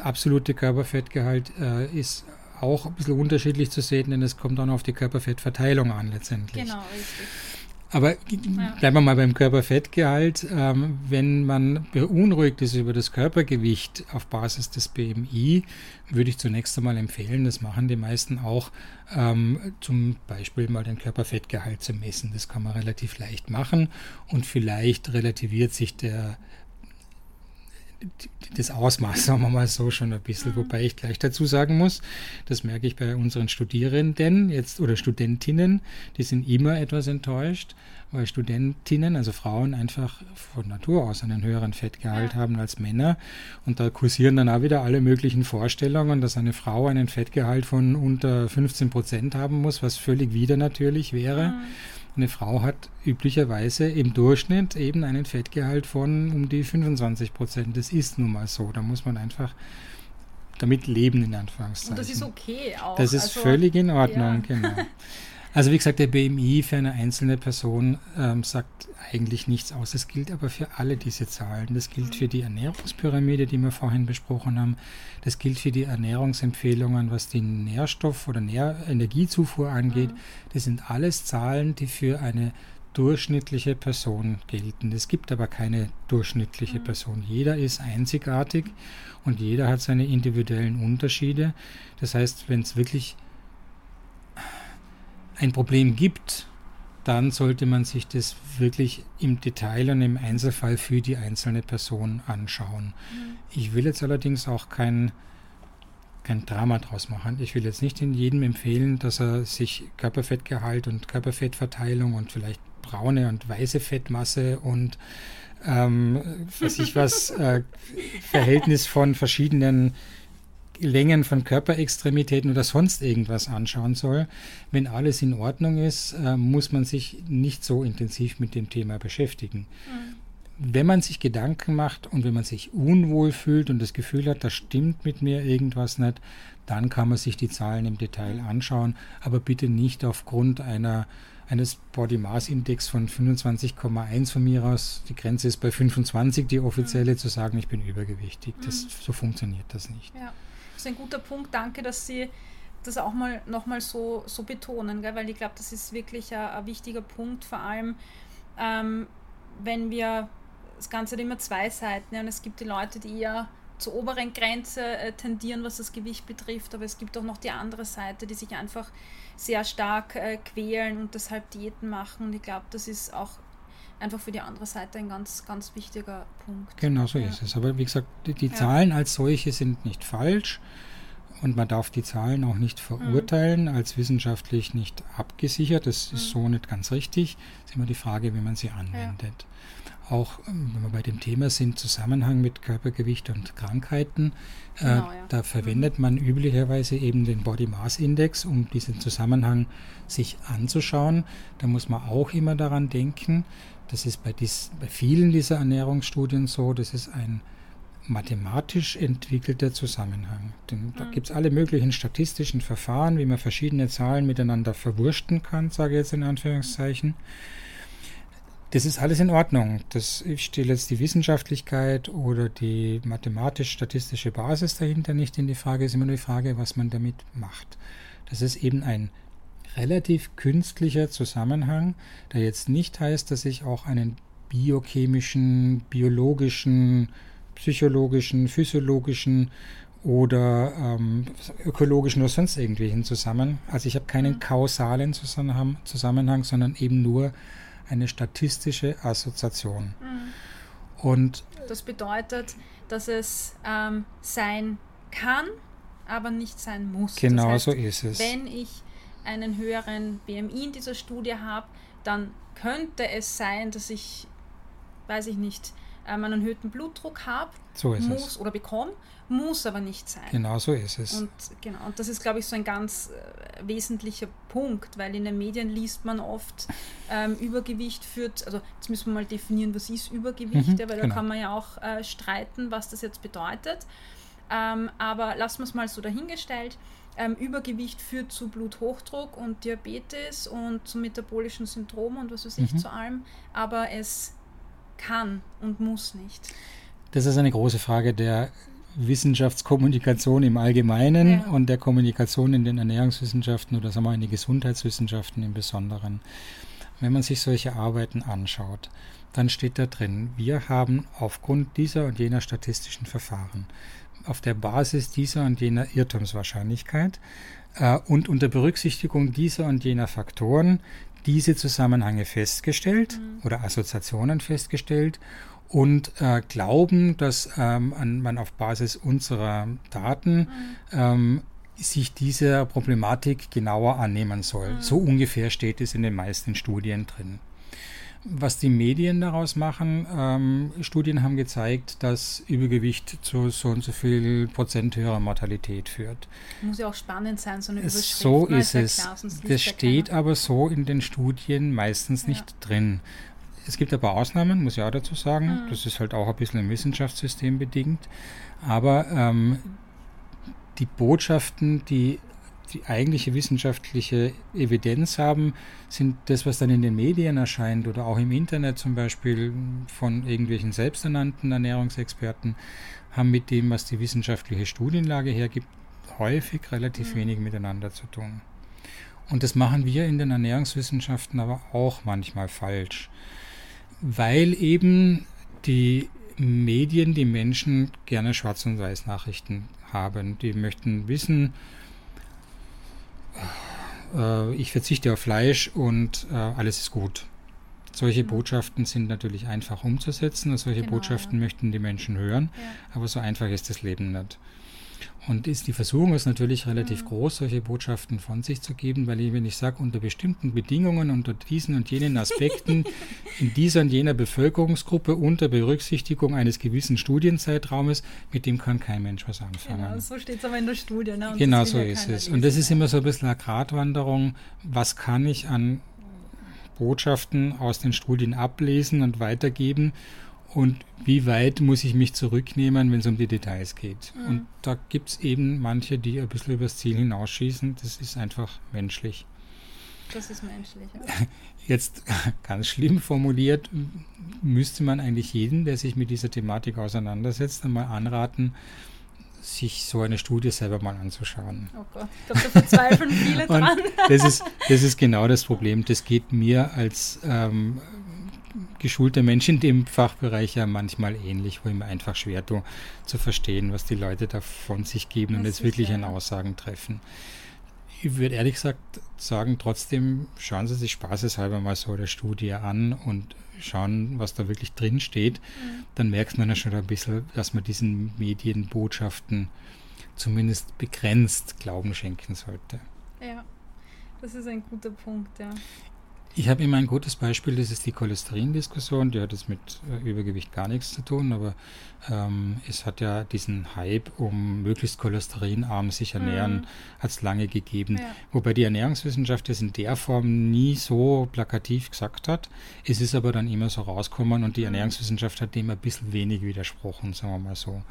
absolute Körperfettgehalt äh, ist auch ein bisschen unterschiedlich zu sehen, denn es kommt dann auf die Körperfettverteilung an letztendlich. Genau, richtig. Aber bleiben wir mal beim Körperfettgehalt. Ähm, wenn man beunruhigt ist über das Körpergewicht auf Basis des BMI, würde ich zunächst einmal empfehlen, das machen die meisten auch, ähm, zum Beispiel mal den Körperfettgehalt zu messen. Das kann man relativ leicht machen und vielleicht relativiert sich der das Ausmaß, sagen wir mal so, schon ein bisschen. Wobei ich gleich dazu sagen muss, das merke ich bei unseren Studierenden jetzt oder Studentinnen, die sind immer etwas enttäuscht, weil Studentinnen, also Frauen, einfach von Natur aus einen höheren Fettgehalt ja. haben als Männer. Und da kursieren dann auch wieder alle möglichen Vorstellungen, dass eine Frau einen Fettgehalt von unter 15 Prozent haben muss, was völlig wieder natürlich wäre. Mhm. Eine Frau hat üblicherweise im Durchschnitt eben einen Fettgehalt von um die 25 Prozent. Das ist nun mal so. Da muss man einfach damit leben, in Anführungszeichen. Und das ist okay auch. Das ist also, völlig in Ordnung, ja. genau. Also wie gesagt, der BMI für eine einzelne Person ähm, sagt eigentlich nichts aus. Das gilt aber für alle diese Zahlen. Das gilt für die Ernährungspyramide, die wir vorhin besprochen haben. Das gilt für die Ernährungsempfehlungen, was die Nährstoff- oder Nähr Energiezufuhr angeht. Mhm. Das sind alles Zahlen, die für eine durchschnittliche Person gelten. Es gibt aber keine durchschnittliche mhm. Person. Jeder ist einzigartig und jeder hat seine individuellen Unterschiede. Das heißt, wenn es wirklich ein Problem gibt, dann sollte man sich das wirklich im Detail und im Einzelfall für die einzelne Person anschauen. Mhm. Ich will jetzt allerdings auch kein, kein Drama draus machen. Ich will jetzt nicht in jedem empfehlen, dass er sich Körperfettgehalt und Körperfettverteilung und vielleicht braune und weiße Fettmasse und ähm, was ich was, äh, Verhältnis von verschiedenen Längen von Körperextremitäten oder sonst irgendwas anschauen soll. Wenn alles in Ordnung ist, äh, muss man sich nicht so intensiv mit dem Thema beschäftigen. Mhm. Wenn man sich Gedanken macht und wenn man sich unwohl fühlt und das Gefühl hat, da stimmt mit mir irgendwas nicht, dann kann man sich die Zahlen im Detail mhm. anschauen, aber bitte nicht aufgrund einer eines Body Mass Index von 25,1 von mir aus, die Grenze ist bei 25, die offizielle, mhm. zu sagen, ich bin übergewichtig. Das, mhm. So funktioniert das nicht. Ja. Ist ein guter Punkt. Danke, dass Sie das auch mal nochmal so, so betonen, gell? weil ich glaube, das ist wirklich ein, ein, wichtiger Punkt, vor allem ähm, wenn wir, das Ganze hat immer zwei Seiten ja, und es gibt die Leute, die eher zur oberen Grenze äh, tendieren, was das Gewicht betrifft, aber es gibt auch noch die andere Seite, die sich einfach sehr stark äh, quälen und deshalb Diäten machen und ich glaube, das ist auch einfach für die andere Seite ein ganz, ganz wichtiger Punkt. Genau so ja. ist es. Aber wie gesagt, die, die ja. Zahlen als solche sind nicht falsch und man darf die Zahlen auch nicht verurteilen, mhm. als wissenschaftlich nicht abgesichert. Das mhm. ist so nicht ganz richtig. Es ist immer die Frage, wie man sie anwendet. Ja. Auch ähm, wenn wir bei dem Thema sind, Zusammenhang mit Körpergewicht und Krankheiten, äh, genau, äh, da verwendet mhm. man üblicherweise eben den Body Mass Index, um diesen Zusammenhang sich anzuschauen. Da muss man auch immer daran denken, das ist bei, dies, bei vielen dieser Ernährungsstudien so, das ist ein mathematisch entwickelter Zusammenhang. Denn da mhm. gibt es alle möglichen statistischen Verfahren, wie man verschiedene Zahlen miteinander verwurschten kann, sage ich jetzt in Anführungszeichen. Das ist alles in Ordnung. Das, ich stelle jetzt die Wissenschaftlichkeit oder die mathematisch-statistische Basis dahinter nicht in die Frage. Es ist immer nur die Frage, was man damit macht. Das ist eben ein relativ künstlicher Zusammenhang, der jetzt nicht heißt, dass ich auch einen biochemischen, biologischen, psychologischen, physiologischen oder ähm, ökologischen oder sonst irgendwelchen Zusammenhang. Also ich habe keinen mhm. kausalen Zusammenhang, Zusammenhang, sondern eben nur eine statistische Assoziation. Mhm. Und das bedeutet, dass es ähm, sein kann, aber nicht sein muss. Genau das heißt, so ist es. Wenn ich einen höheren BMI in dieser Studie habe, dann könnte es sein, dass ich, weiß ich nicht, ähm, einen erhöhten Blutdruck habe, so muss es. oder bekomme, muss aber nicht sein. Genau so ist es. Und, genau, und das ist, glaube ich, so ein ganz äh, wesentlicher Punkt, weil in den Medien liest man oft, ähm, Übergewicht führt, also jetzt müssen wir mal definieren, was ist Übergewicht, mhm, ja, weil genau. da kann man ja auch äh, streiten, was das jetzt bedeutet. Ähm, aber lassen wir es mal so dahingestellt. Ähm, Übergewicht führt zu Bluthochdruck und Diabetes und zu metabolischen Syndromen und was weiß ich mhm. zu allem, aber es kann und muss nicht. Das ist eine große Frage der Wissenschaftskommunikation im Allgemeinen ja. und der Kommunikation in den Ernährungswissenschaften oder sagen wir in den Gesundheitswissenschaften im Besonderen. Wenn man sich solche Arbeiten anschaut, dann steht da drin, wir haben aufgrund dieser und jener statistischen Verfahren auf der Basis dieser und jener Irrtumswahrscheinlichkeit äh, und unter Berücksichtigung dieser und jener Faktoren diese Zusammenhänge festgestellt mhm. oder Assoziationen festgestellt und äh, glauben, dass ähm, man auf Basis unserer Daten mhm. ähm, sich dieser Problematik genauer annehmen soll. Mhm. So ungefähr steht es in den meisten Studien drin. Was die Medien daraus machen, ähm, Studien haben gezeigt, dass Übergewicht zu so und so viel Prozent höherer Mortalität führt. Muss ja auch spannend sein, so eine Überschrift. So ist es. Klar, das steht aber so in den Studien meistens ja. nicht drin. Es gibt ein paar Ausnahmen, muss ich auch dazu sagen. Mhm. Das ist halt auch ein bisschen im Wissenschaftssystem bedingt. Aber ähm, die Botschaften, die die eigentliche wissenschaftliche Evidenz haben, sind das, was dann in den Medien erscheint oder auch im Internet zum Beispiel von irgendwelchen selbsternannten Ernährungsexperten, haben mit dem, was die wissenschaftliche Studienlage hergibt, häufig relativ mhm. wenig miteinander zu tun. Und das machen wir in den Ernährungswissenschaften aber auch manchmal falsch, weil eben die Medien, die Menschen gerne Schwarz- und Weiß-Nachrichten haben. Die möchten wissen, äh, ich verzichte auf Fleisch und äh, alles ist gut. Solche mhm. Botschaften sind natürlich einfach umzusetzen und solche genau, Botschaften ja. möchten die Menschen hören, ja. aber so einfach ist das Leben nicht. Und ist die Versuchung ist natürlich relativ mhm. groß, solche Botschaften von sich zu geben, weil ich, wenn ich sage, unter bestimmten Bedingungen, unter diesen und jenen Aspekten, in dieser und jener Bevölkerungsgruppe, unter Berücksichtigung eines gewissen Studienzeitraumes, mit dem kann kein Mensch was anfangen. Genau, so steht es aber in der Studie. Ne? genau so ist es. Und das ist immer so ein bisschen eine Gratwanderung. Was kann ich an Botschaften aus den Studien ablesen und weitergeben? Und wie weit muss ich mich zurücknehmen, wenn es um die Details geht. Mhm. Und da gibt es eben manche, die ein bisschen übers Ziel hinausschießen. Das ist einfach menschlich. Das ist menschlich. Ja. Jetzt ganz schlimm formuliert, müsste man eigentlich jeden, der sich mit dieser Thematik auseinandersetzt, einmal anraten, sich so eine Studie selber mal anzuschauen. Oh Gott, ich glaube, da verzweifeln viele dran. das, ist, das ist genau das Problem. Das geht mir als ähm, geschulter Mensch in dem Fachbereich ja manchmal ähnlich, wo ich mir einfach schwer tue, zu verstehen, was die Leute da von sich geben das und jetzt wirklich an Aussagen treffen. Ich würde ehrlich gesagt sagen, trotzdem schauen Sie sich spaßeshalber mal so eine Studie an und schauen, was da wirklich drin steht. Mhm. Dann merkt man ja schon ein bisschen, dass man diesen Medienbotschaften zumindest begrenzt Glauben schenken sollte. Ja, das ist ein guter Punkt, ja. Ich habe immer ein gutes Beispiel, das ist die Cholesterin-Diskussion. Die hat jetzt mit äh, Übergewicht gar nichts zu tun, aber ähm, es hat ja diesen Hype um möglichst cholesterinarm sich ernähren, mhm. hat es lange gegeben. Ja. Wobei die Ernährungswissenschaft das in der Form nie so plakativ gesagt hat. Es ist aber dann immer so rausgekommen und die mhm. Ernährungswissenschaft hat dem ein bisschen wenig widersprochen, sagen wir mal so.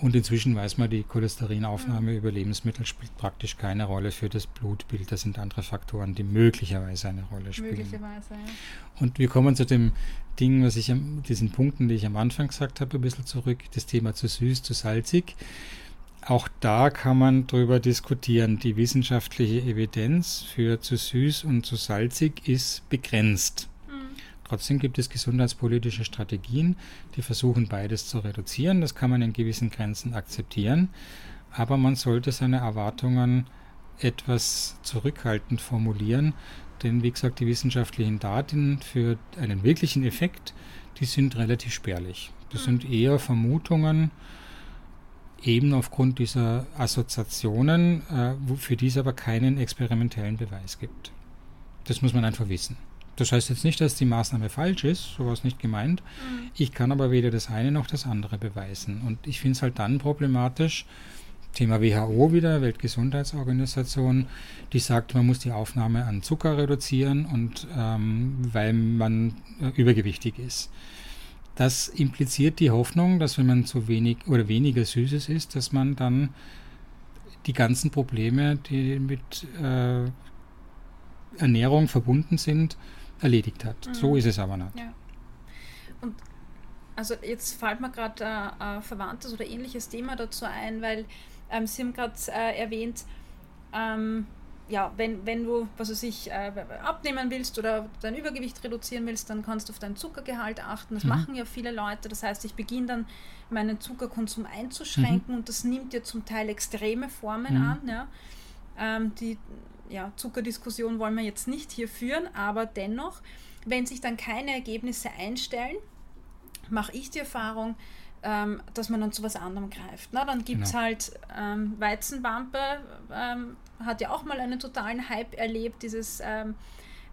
Und inzwischen weiß man, die Cholesterinaufnahme über Lebensmittel spielt praktisch keine Rolle für das Blutbild. Das sind andere Faktoren, die möglicherweise eine Rolle spielen. Möglicherweise, ja. Und wir kommen zu dem Ding, was ich, diesen Punkten, die ich am Anfang gesagt habe, ein bisschen zurück. Das Thema zu süß, zu salzig. Auch da kann man darüber diskutieren. Die wissenschaftliche Evidenz für zu süß und zu salzig ist begrenzt. Trotzdem gibt es gesundheitspolitische Strategien, die versuchen beides zu reduzieren. Das kann man in gewissen Grenzen akzeptieren, aber man sollte seine Erwartungen etwas zurückhaltend formulieren, denn wie gesagt, die wissenschaftlichen Daten für einen wirklichen Effekt, die sind relativ spärlich. Das sind eher Vermutungen, eben aufgrund dieser Assoziationen, äh, für die es aber keinen experimentellen Beweis gibt. Das muss man einfach wissen. Das heißt jetzt nicht, dass die Maßnahme falsch ist, sowas nicht gemeint. Mhm. Ich kann aber weder das eine noch das andere beweisen. Und ich finde es halt dann problematisch, Thema WHO wieder, Weltgesundheitsorganisation, die sagt, man muss die Aufnahme an Zucker reduzieren und ähm, weil man äh, übergewichtig ist. Das impliziert die Hoffnung, dass wenn man zu wenig oder weniger Süßes isst, dass man dann die ganzen Probleme, die mit äh, Ernährung verbunden sind, erledigt hat. Mhm. So ist es aber nicht. Ja. Und also jetzt fällt mir gerade äh, ein verwandtes oder ähnliches Thema dazu ein, weil ähm, Sie haben gerade äh, erwähnt, ähm, ja, wenn, wenn du, was weiß ich, äh, abnehmen willst oder dein Übergewicht reduzieren willst, dann kannst du auf dein Zuckergehalt achten. Das mhm. machen ja viele Leute. Das heißt, ich beginne dann meinen Zuckerkonsum einzuschränken mhm. und das nimmt ja zum Teil extreme Formen mhm. an. Ja. Ähm, die ja, Zuckerdiskussion wollen wir jetzt nicht hier führen, aber dennoch, wenn sich dann keine Ergebnisse einstellen, mache ich die Erfahrung, ähm, dass man dann zu was anderem greift. Na, dann gibt es genau. halt ähm, Weizenwampe, ähm, hat ja auch mal einen totalen Hype erlebt, dieses ähm,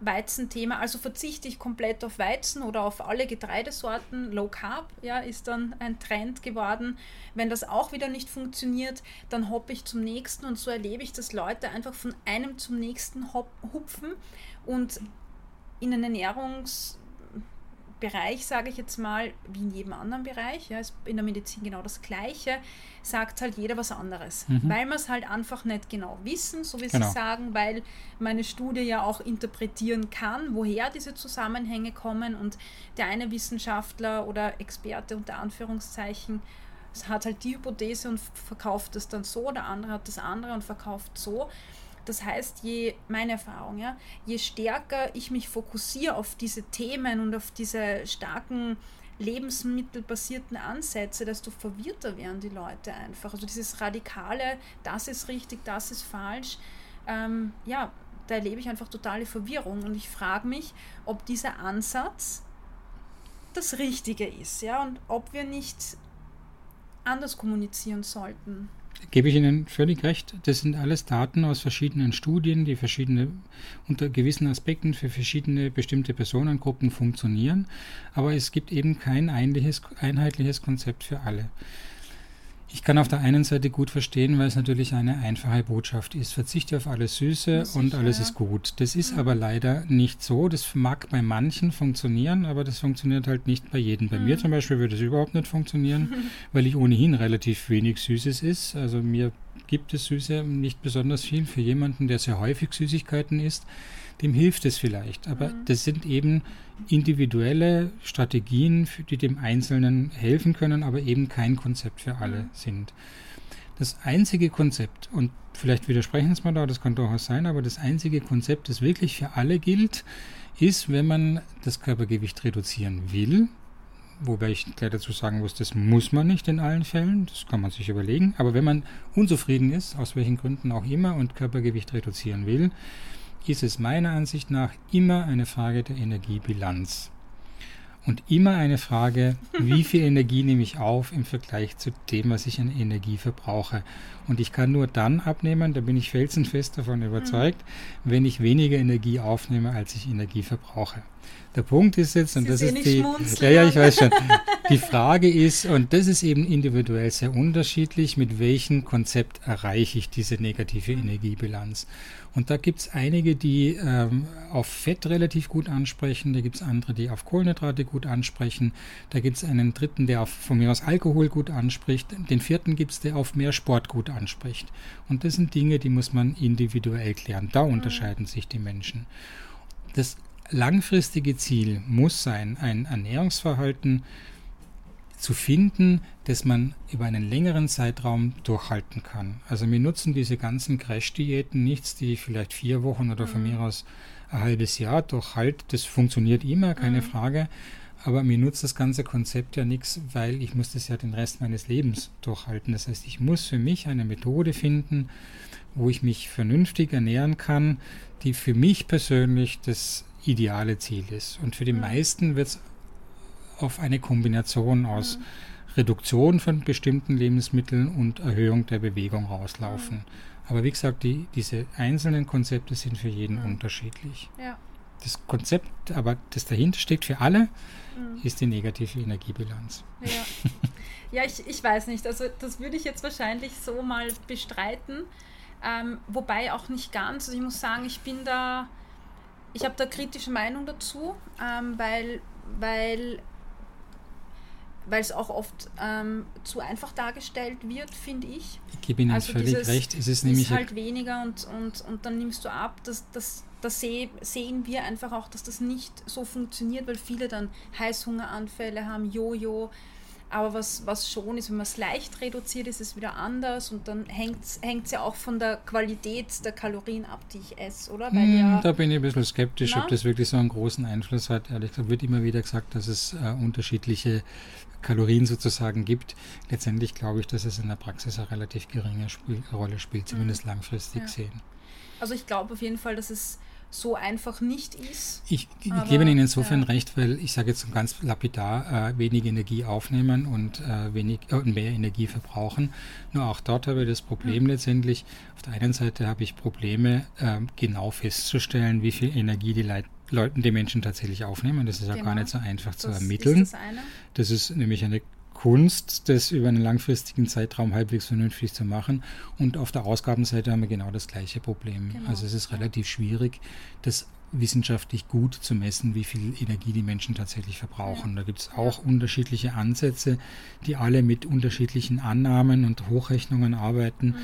Weizenthema. Also verzichte ich komplett auf Weizen oder auf alle Getreidesorten. Low Carb ja, ist dann ein Trend geworden. Wenn das auch wieder nicht funktioniert, dann hoppe ich zum nächsten und so erlebe ich, dass Leute einfach von einem zum nächsten hupfen und in ein Ernährungsprogramm Bereich, sage ich jetzt mal, wie in jedem anderen Bereich, ja, ist in der Medizin genau das Gleiche, sagt halt jeder was anderes. Mhm. Weil wir es halt einfach nicht genau wissen, so wie genau. Sie sagen, weil meine Studie ja auch interpretieren kann, woher diese Zusammenhänge kommen und der eine Wissenschaftler oder Experte unter Anführungszeichen hat halt die Hypothese und verkauft es dann so, der andere hat das andere und verkauft so. Das heißt, je, meine Erfahrung, ja, je stärker ich mich fokussiere auf diese Themen und auf diese starken lebensmittelbasierten Ansätze, desto verwirrter werden die Leute einfach. Also dieses radikale, das ist richtig, das ist falsch, ähm, ja, da erlebe ich einfach totale Verwirrung und ich frage mich, ob dieser Ansatz das Richtige ist, ja, und ob wir nicht anders kommunizieren sollten. Gebe ich Ihnen völlig recht. Das sind alles Daten aus verschiedenen Studien, die verschiedene unter gewissen Aspekten für verschiedene bestimmte Personengruppen funktionieren. Aber es gibt eben kein einheitliches Konzept für alle. Ich kann auf der einen Seite gut verstehen, weil es natürlich eine einfache Botschaft ist. Verzichte auf alles Süße sicher, und alles ist gut. Das ist mhm. aber leider nicht so. Das mag bei manchen funktionieren, aber das funktioniert halt nicht bei jedem. Bei mhm. mir zum Beispiel würde es überhaupt nicht funktionieren, weil ich ohnehin relativ wenig Süßes ist. Also mir gibt es Süße nicht besonders viel. Für jemanden, der sehr häufig Süßigkeiten isst, dem hilft es vielleicht. Aber mhm. das sind eben individuelle Strategien, die dem Einzelnen helfen können, aber eben kein Konzept für alle mhm. sind. Das einzige Konzept, und vielleicht widersprechen es mal da, das kann durchaus sein, aber das einzige Konzept, das wirklich für alle gilt, ist, wenn man das Körpergewicht reduzieren will, wobei ich gleich dazu sagen muss, das muss man nicht in allen Fällen, das kann man sich überlegen, aber wenn man unzufrieden ist, aus welchen Gründen auch immer, und Körpergewicht reduzieren will, ist es meiner Ansicht nach immer eine Frage der Energiebilanz. Und immer eine Frage, wie viel Energie nehme ich auf im Vergleich zu dem, was ich an Energie verbrauche. Und ich kann nur dann abnehmen, da bin ich felsenfest davon überzeugt, mhm. wenn ich weniger Energie aufnehme, als ich Energie verbrauche. Der Punkt ist jetzt, und Sie das ist die, ja, ja, ich weiß schon, die Frage ist, und das ist eben individuell sehr unterschiedlich, mit welchem Konzept erreiche ich diese negative Energiebilanz. Und da gibt es einige, die ähm, auf Fett relativ gut ansprechen, da gibt es andere, die auf Kohlenhydrate gut ansprechen, da gibt es einen dritten, der auf, von mir aus Alkohol gut anspricht, den vierten gibt es, der auf mehr Sport gut anspricht. Und das sind Dinge, die muss man individuell klären. Da mhm. unterscheiden sich die Menschen. Das langfristige Ziel muss sein, ein Ernährungsverhalten zu finden, das man über einen längeren Zeitraum durchhalten kann. Also wir nutzen diese ganzen Crash-Diäten nichts, die vielleicht vier Wochen oder von mhm. mir aus ein halbes Jahr durchhalten. Das funktioniert immer, keine mhm. Frage. Aber mir nutzt das ganze Konzept ja nichts, weil ich muss das ja den Rest meines Lebens durchhalten. Das heißt, ich muss für mich eine Methode finden, wo ich mich vernünftig ernähren kann, die für mich persönlich das ideale Ziel ist. Und für die mhm. meisten wird es auf eine Kombination aus mhm. Reduktion von bestimmten Lebensmitteln und Erhöhung der Bewegung rauslaufen. Mhm. Aber wie gesagt, die, diese einzelnen Konzepte sind für jeden mhm. unterschiedlich. Ja. Das Konzept, aber das dahinter steht für alle, mhm. ist die negative Energiebilanz. Ja, ja ich, ich weiß nicht. Also das würde ich jetzt wahrscheinlich so mal bestreiten. Ähm, wobei auch nicht ganz. Also ich muss sagen, ich bin da ich habe da kritische Meinung dazu, ähm, weil, weil weil es auch oft ähm, zu einfach dargestellt wird, finde ich. Ich gebe Ihnen also völlig dieses, recht. Es ist nämlich halt weniger und, und, und dann nimmst du ab. Das, das, das seh, sehen wir einfach auch, dass das nicht so funktioniert, weil viele dann Heißhungeranfälle haben, Jojo, aber was, was schon ist, wenn man es leicht reduziert, ist es wieder anders und dann hängt es ja auch von der Qualität der Kalorien ab, die ich esse, oder? Weil ja, da bin ich ein bisschen skeptisch, na? ob das wirklich so einen großen Einfluss hat. Ehrlich gesagt wird immer wieder gesagt, dass es äh, unterschiedliche Kalorien sozusagen gibt. Letztendlich glaube ich, dass es in der Praxis eine relativ geringe Spiel Rolle spielt, zumindest mhm. langfristig ja. sehen. Also ich glaube auf jeden Fall, dass es so einfach nicht ist. Ich, ich gebe Ihnen insofern ja. recht, weil ich sage jetzt ganz lapidar, äh, wenig Energie aufnehmen und äh, wenig, äh, mehr Energie verbrauchen. Nur auch dort habe ich das Problem mhm. letztendlich. Auf der einen Seite habe ich Probleme, äh, genau festzustellen, wie viel Energie die Leute Leuten, die Menschen tatsächlich aufnehmen. Das ist ja genau. gar nicht so einfach das zu ermitteln. Ist das, das ist nämlich eine Kunst, das über einen langfristigen Zeitraum halbwegs vernünftig zu machen. Und auf der Ausgabenseite haben wir genau das gleiche Problem. Genau. Also es ist relativ schwierig, das wissenschaftlich gut zu messen, wie viel Energie die Menschen tatsächlich verbrauchen. Da gibt es auch unterschiedliche Ansätze, die alle mit unterschiedlichen Annahmen und Hochrechnungen arbeiten.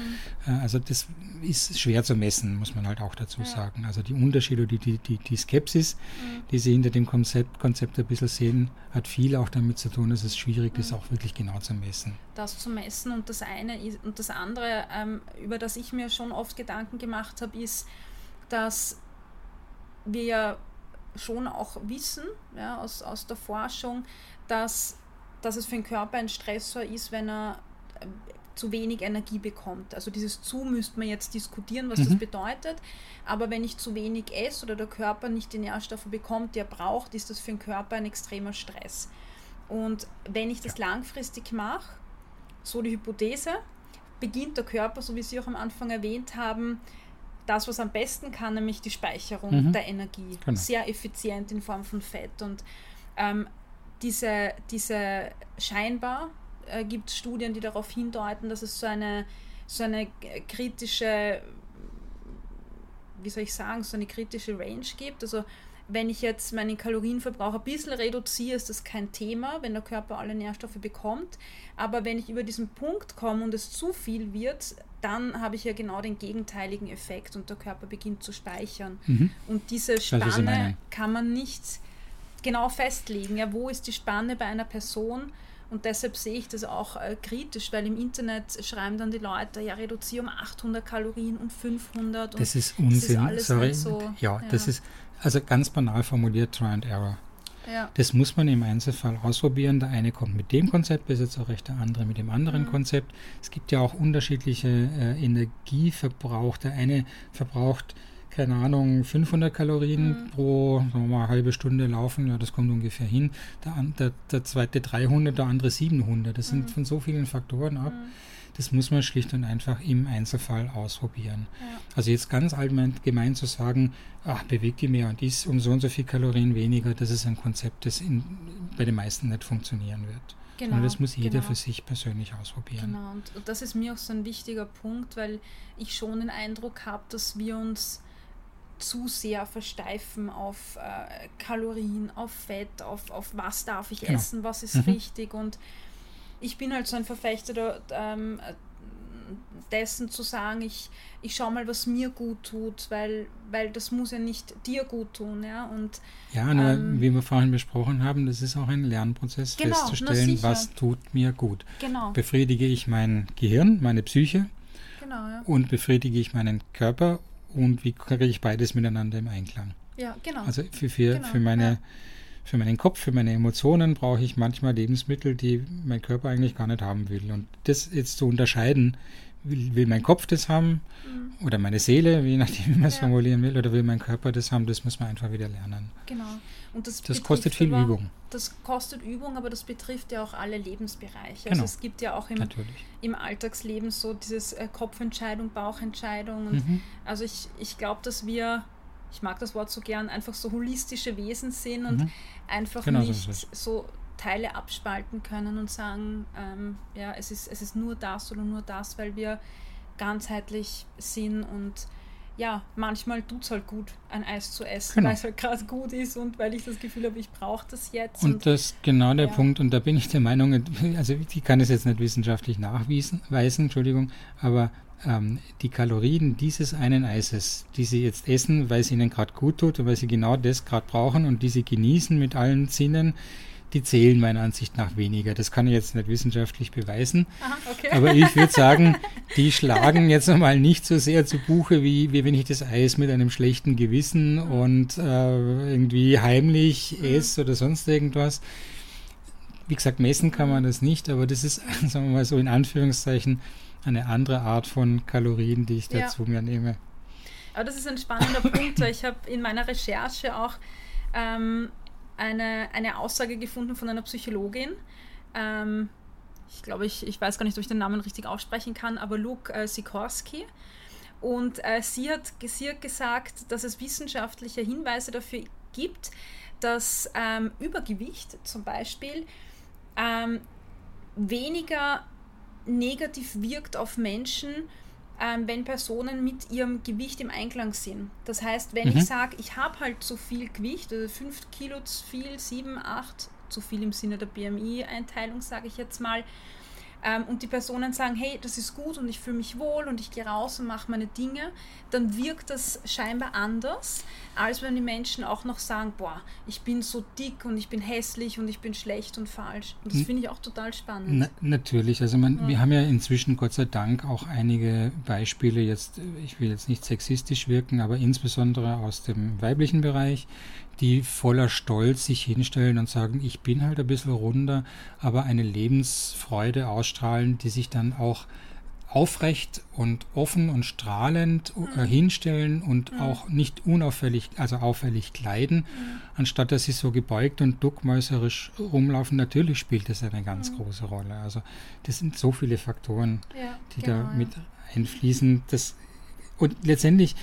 Mhm. Äh, also das ist schwer zu messen, muss man halt auch dazu sagen. Also die Unterschiede, die, die, die, die Skepsis, mhm. die Sie hinter dem Konzept, Konzept ein bisschen sehen, hat viel auch damit zu tun, dass es schwierig mhm. ist, auch wirklich genau zu messen. Das zu messen und das eine ist, und das andere, ähm, über das ich mir schon oft Gedanken gemacht habe, ist, dass wir ja schon auch wissen ja, aus, aus der Forschung, dass, dass es für den Körper ein Stressor ist, wenn er äh, zu wenig Energie bekommt. Also dieses zu müsste man jetzt diskutieren, was mhm. das bedeutet. Aber wenn ich zu wenig esse oder der Körper nicht die Nährstoffe bekommt, die er braucht, ist das für den Körper ein extremer Stress. Und wenn ich das ja. langfristig mache, so die Hypothese, beginnt der Körper, so wie Sie auch am Anfang erwähnt haben, das, was am besten kann, nämlich die Speicherung mhm. der Energie. Genau. Sehr effizient in Form von Fett. Und ähm, diese, diese scheinbar äh, gibt es Studien, die darauf hindeuten, dass es so eine, so eine kritische, wie soll ich sagen, so eine kritische Range gibt. Also wenn ich jetzt meinen Kalorienverbrauch ein bisschen reduziere, ist das kein Thema, wenn der Körper alle Nährstoffe bekommt. Aber wenn ich über diesen Punkt komme und es zu viel wird, dann habe ich ja genau den gegenteiligen Effekt und der Körper beginnt zu speichern. Mhm. Und diese Spanne kann man nicht genau festlegen. Ja, wo ist die Spanne bei einer Person? Und deshalb sehe ich das auch äh, kritisch, weil im Internet schreiben dann die Leute, ja, reduziere um 800 Kalorien und 500. Und das ist Unsinn. Das ist Sorry. So, ja, ja, das ist also ganz banal formuliert Try and Error. Ja. Das muss man im Einzelfall ausprobieren. Der eine kommt mit dem Konzept besser recht, der andere mit dem anderen mhm. Konzept. Es gibt ja auch unterschiedliche äh, Energieverbrauch. Der eine verbraucht keine Ahnung, 500 Kalorien mhm. pro mal, halbe Stunde laufen, ja, das kommt ungefähr hin. Der, der, der zweite 300, der andere 700. Das mhm. sind von so vielen Faktoren ab. Mhm. Das muss man schlicht und einfach im Einzelfall ausprobieren. Ja. Also jetzt ganz allgemein gemein zu sagen, ach, bewegt die mehr und ist um so und so viel Kalorien weniger, das ist ein Konzept, das in, bei den meisten nicht funktionieren wird. Genau, Sondern das muss jeder genau. für sich persönlich ausprobieren. Genau, und, und das ist mir auch so ein wichtiger Punkt, weil ich schon den Eindruck habe, dass wir uns zu sehr versteifen auf äh, Kalorien, auf Fett, auf, auf was darf ich genau. essen, was ist mhm. richtig. Und ich bin halt so ein Verfechter ähm, dessen zu sagen, ich, ich schaue mal, was mir gut tut, weil, weil das muss ja nicht dir gut tun. Ja, und, ja nur, ähm, wie wir vorhin besprochen haben, das ist auch ein Lernprozess, genau, festzustellen, was tut mir gut. Genau. Befriedige ich mein Gehirn, meine Psyche genau, ja. und befriedige ich meinen Körper und wie kriege ich beides miteinander im Einklang. Ja, genau. Also für, für, genau, für, meine, ja. Für meinen Kopf, für meine Emotionen brauche ich manchmal Lebensmittel, die mein Körper eigentlich gar nicht haben will. Und das jetzt zu unterscheiden, will, will mein Kopf das haben mhm. oder meine Seele, je nachdem, wie man es ja. formulieren will, oder will mein Körper das haben, das muss man einfach wieder lernen. Genau. Und das, das kostet viel aber, Übung. Das kostet Übung, aber das betrifft ja auch alle Lebensbereiche. Also genau. Also es gibt ja auch im, im Alltagsleben so dieses äh, Kopfentscheidung, Bauchentscheidung. Mhm. Also ich, ich glaube, dass wir, ich mag das Wort so gern, einfach so holistische Wesen sind und mhm. einfach genau nicht so, so Teile abspalten können und sagen, ähm, ja, es ist, es ist nur das oder nur das, weil wir ganzheitlich sind und ja, manchmal tut es halt gut, ein Eis zu essen, genau. weil es halt gerade gut ist und weil ich das Gefühl habe, ich brauche das jetzt. Und, und das ist genau der ja. Punkt, und da bin ich der Meinung, also ich kann es jetzt nicht wissenschaftlich nachweisen, Entschuldigung, aber ähm, die Kalorien dieses einen Eises, die Sie jetzt essen, weil es Ihnen gerade gut tut und weil Sie genau das gerade brauchen und die Sie genießen mit allen Sinnen, die zählen meiner Ansicht nach weniger. Das kann ich jetzt nicht wissenschaftlich beweisen. Aha, okay. Aber ich würde sagen, die schlagen jetzt einmal nicht so sehr zu Buche, wie, wie wenn ich das Eis mit einem schlechten Gewissen mhm. und äh, irgendwie heimlich mhm. esse oder sonst irgendwas. Wie gesagt, messen kann man das nicht, aber das ist, sagen wir mal so in Anführungszeichen, eine andere Art von Kalorien, die ich dazu ja. mir nehme. Aber das ist ein spannender Punkt, weil ich habe in meiner Recherche auch ähm, eine, eine Aussage gefunden von einer Psychologin. Ähm, ich glaube, ich, ich weiß gar nicht, ob ich den Namen richtig aussprechen kann, aber Luke äh, Sikorski. Und äh, sie, hat, sie hat gesagt, dass es wissenschaftliche Hinweise dafür gibt, dass ähm, Übergewicht zum Beispiel ähm, weniger negativ wirkt auf Menschen, ähm, wenn Personen mit ihrem Gewicht im Einklang sind. Das heißt, wenn mhm. ich sage, ich habe halt zu viel Gewicht, also 5 Kilo zu viel, 7, 8 zu viel im Sinne der BMI-Einteilung, sage ich jetzt mal, ähm, und die Personen sagen, hey, das ist gut und ich fühle mich wohl und ich gehe raus und mache meine Dinge, dann wirkt das scheinbar anders, als wenn die Menschen auch noch sagen, boah, ich bin so dick und ich bin hässlich und ich bin schlecht und falsch. Und das finde ich auch total spannend. Na, natürlich, also man, ja. wir haben ja inzwischen Gott sei Dank auch einige Beispiele jetzt, ich will jetzt nicht sexistisch wirken, aber insbesondere aus dem weiblichen Bereich, die voller Stolz sich hinstellen und sagen, ich bin halt ein bisschen runder, aber eine Lebensfreude ausstrahlen, die sich dann auch aufrecht und offen und strahlend äh, mhm. hinstellen und mhm. auch nicht unauffällig, also auffällig kleiden, mhm. anstatt dass sie so gebeugt und duckmäuserisch rumlaufen. Natürlich spielt das eine ganz mhm. große Rolle. Also das sind so viele Faktoren, ja, die genau, da mit einfließen. Das, und letztendlich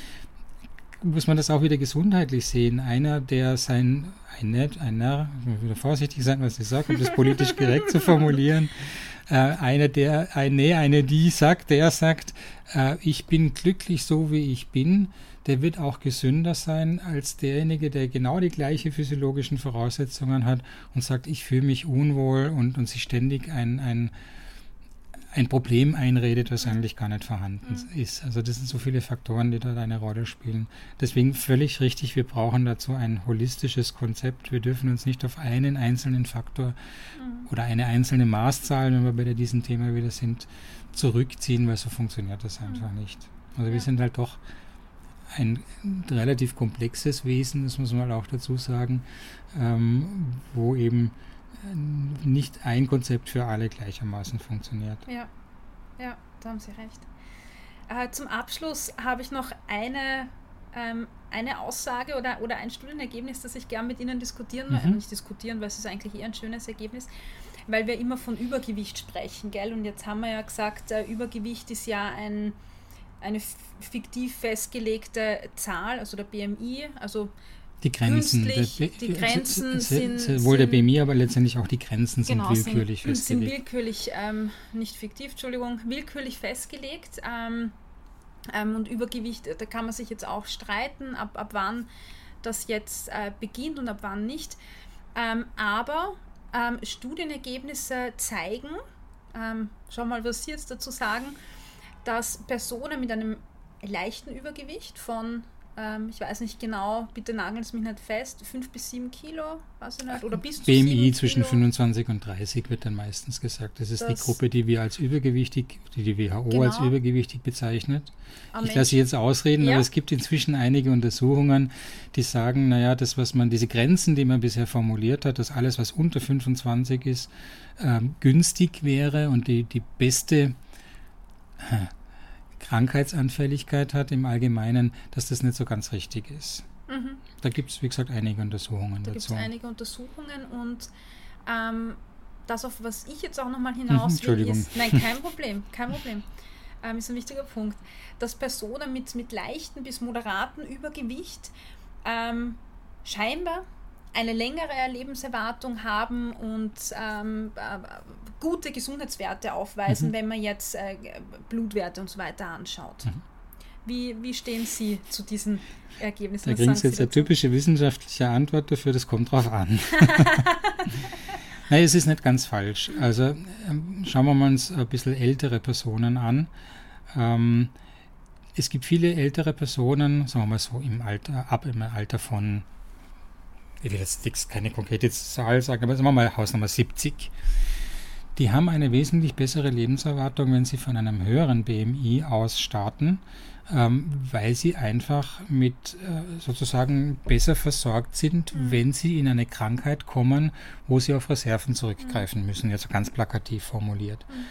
muss man das auch wieder gesundheitlich sehen. Einer, der sein, einer, einer, ich muss wieder vorsichtig sein, was ich sage, um das politisch korrekt zu formulieren, äh, einer, der, eine, eine, die sagt, der sagt, äh, ich bin glücklich so, wie ich bin, der wird auch gesünder sein als derjenige, der genau die gleichen physiologischen Voraussetzungen hat und sagt, ich fühle mich unwohl und, und sich ständig ein, ein ein Problem einredet, was eigentlich gar nicht vorhanden mhm. ist. Also das sind so viele Faktoren, die dort eine Rolle spielen. Deswegen völlig richtig, wir brauchen dazu ein holistisches Konzept. Wir dürfen uns nicht auf einen einzelnen Faktor mhm. oder eine einzelne Maßzahl, wenn wir bei diesem Thema wieder sind, zurückziehen, weil so funktioniert das einfach mhm. nicht. Also ja. wir sind halt doch ein relativ komplexes Wesen, das muss man auch dazu sagen, ähm, wo eben nicht ein Konzept für alle gleichermaßen funktioniert. Ja, ja, da haben Sie recht. Äh, zum Abschluss habe ich noch eine, ähm, eine Aussage oder, oder ein Studienergebnis, das ich gerne mit Ihnen diskutieren, mhm. äh, nicht diskutieren, weil es ist eigentlich eher ein schönes Ergebnis, weil wir immer von Übergewicht sprechen, gell? Und jetzt haben wir ja gesagt, äh, Übergewicht ist ja ein, eine fiktiv festgelegte Zahl, also der BMI, also die Grenzen, der, die Grenzen sind, sowohl der BMI, aber letztendlich auch die Grenzen sind genau, willkürlich sind, festgelegt. Sind willkürlich, ähm, nicht fiktiv, Entschuldigung, willkürlich festgelegt. Ähm, ähm, und Übergewicht, da kann man sich jetzt auch streiten, ab, ab wann das jetzt äh, beginnt und ab wann nicht. Ähm, aber ähm, Studienergebnisse zeigen, ähm, schau mal, was Sie jetzt dazu sagen, dass Personen mit einem leichten Übergewicht von ähm, ich weiß nicht genau, bitte nageln Sie mich nicht fest, 5 bis 7 Kilo, weiß ich nicht, oder bis zu BMI zwischen Kilo. 25 und 30 wird dann meistens gesagt. Das ist das die Gruppe, die wir als übergewichtig, die die WHO genau. als übergewichtig bezeichnet. Am ich lasse Sie jetzt ausreden, ja. aber es gibt inzwischen einige Untersuchungen, die sagen, naja, das, was man, diese Grenzen, die man bisher formuliert hat, dass alles, was unter 25 ist, ähm, günstig wäre und die, die beste Krankheitsanfälligkeit hat im Allgemeinen, dass das nicht so ganz richtig ist. Mhm. Da gibt es, wie gesagt, einige Untersuchungen da dazu. Da gibt es einige Untersuchungen und ähm, das, auf was ich jetzt auch nochmal hinaus will, ist, nein, kein Problem, kein Problem, ähm, ist ein wichtiger Punkt, dass Personen mit, mit leichten bis moderaten Übergewicht ähm, scheinbar eine längere Lebenserwartung haben und ähm, äh, gute Gesundheitswerte aufweisen, mhm. wenn man jetzt äh, Blutwerte und so weiter anschaut. Mhm. Wie, wie stehen Sie zu diesen Ergebnissen? Da kriegen Sie jetzt eine typische wissenschaftliche Antwort dafür, das kommt drauf an. Nein, es ist nicht ganz falsch. Also ähm, schauen wir uns ein bisschen ältere Personen an. Ähm, es gibt viele ältere Personen, sagen wir mal so im Alter, ab im Alter von ich will jetzt keine konkrete Zahl sagen, aber sagen wir mal Hausnummer 70, die haben eine wesentlich bessere Lebenserwartung, wenn sie von einem höheren BMI aus starten, ähm, weil sie einfach mit äh, sozusagen besser versorgt sind, mhm. wenn sie in eine Krankheit kommen, wo sie auf Reserven zurückgreifen mhm. müssen, jetzt ganz plakativ formuliert. Mhm.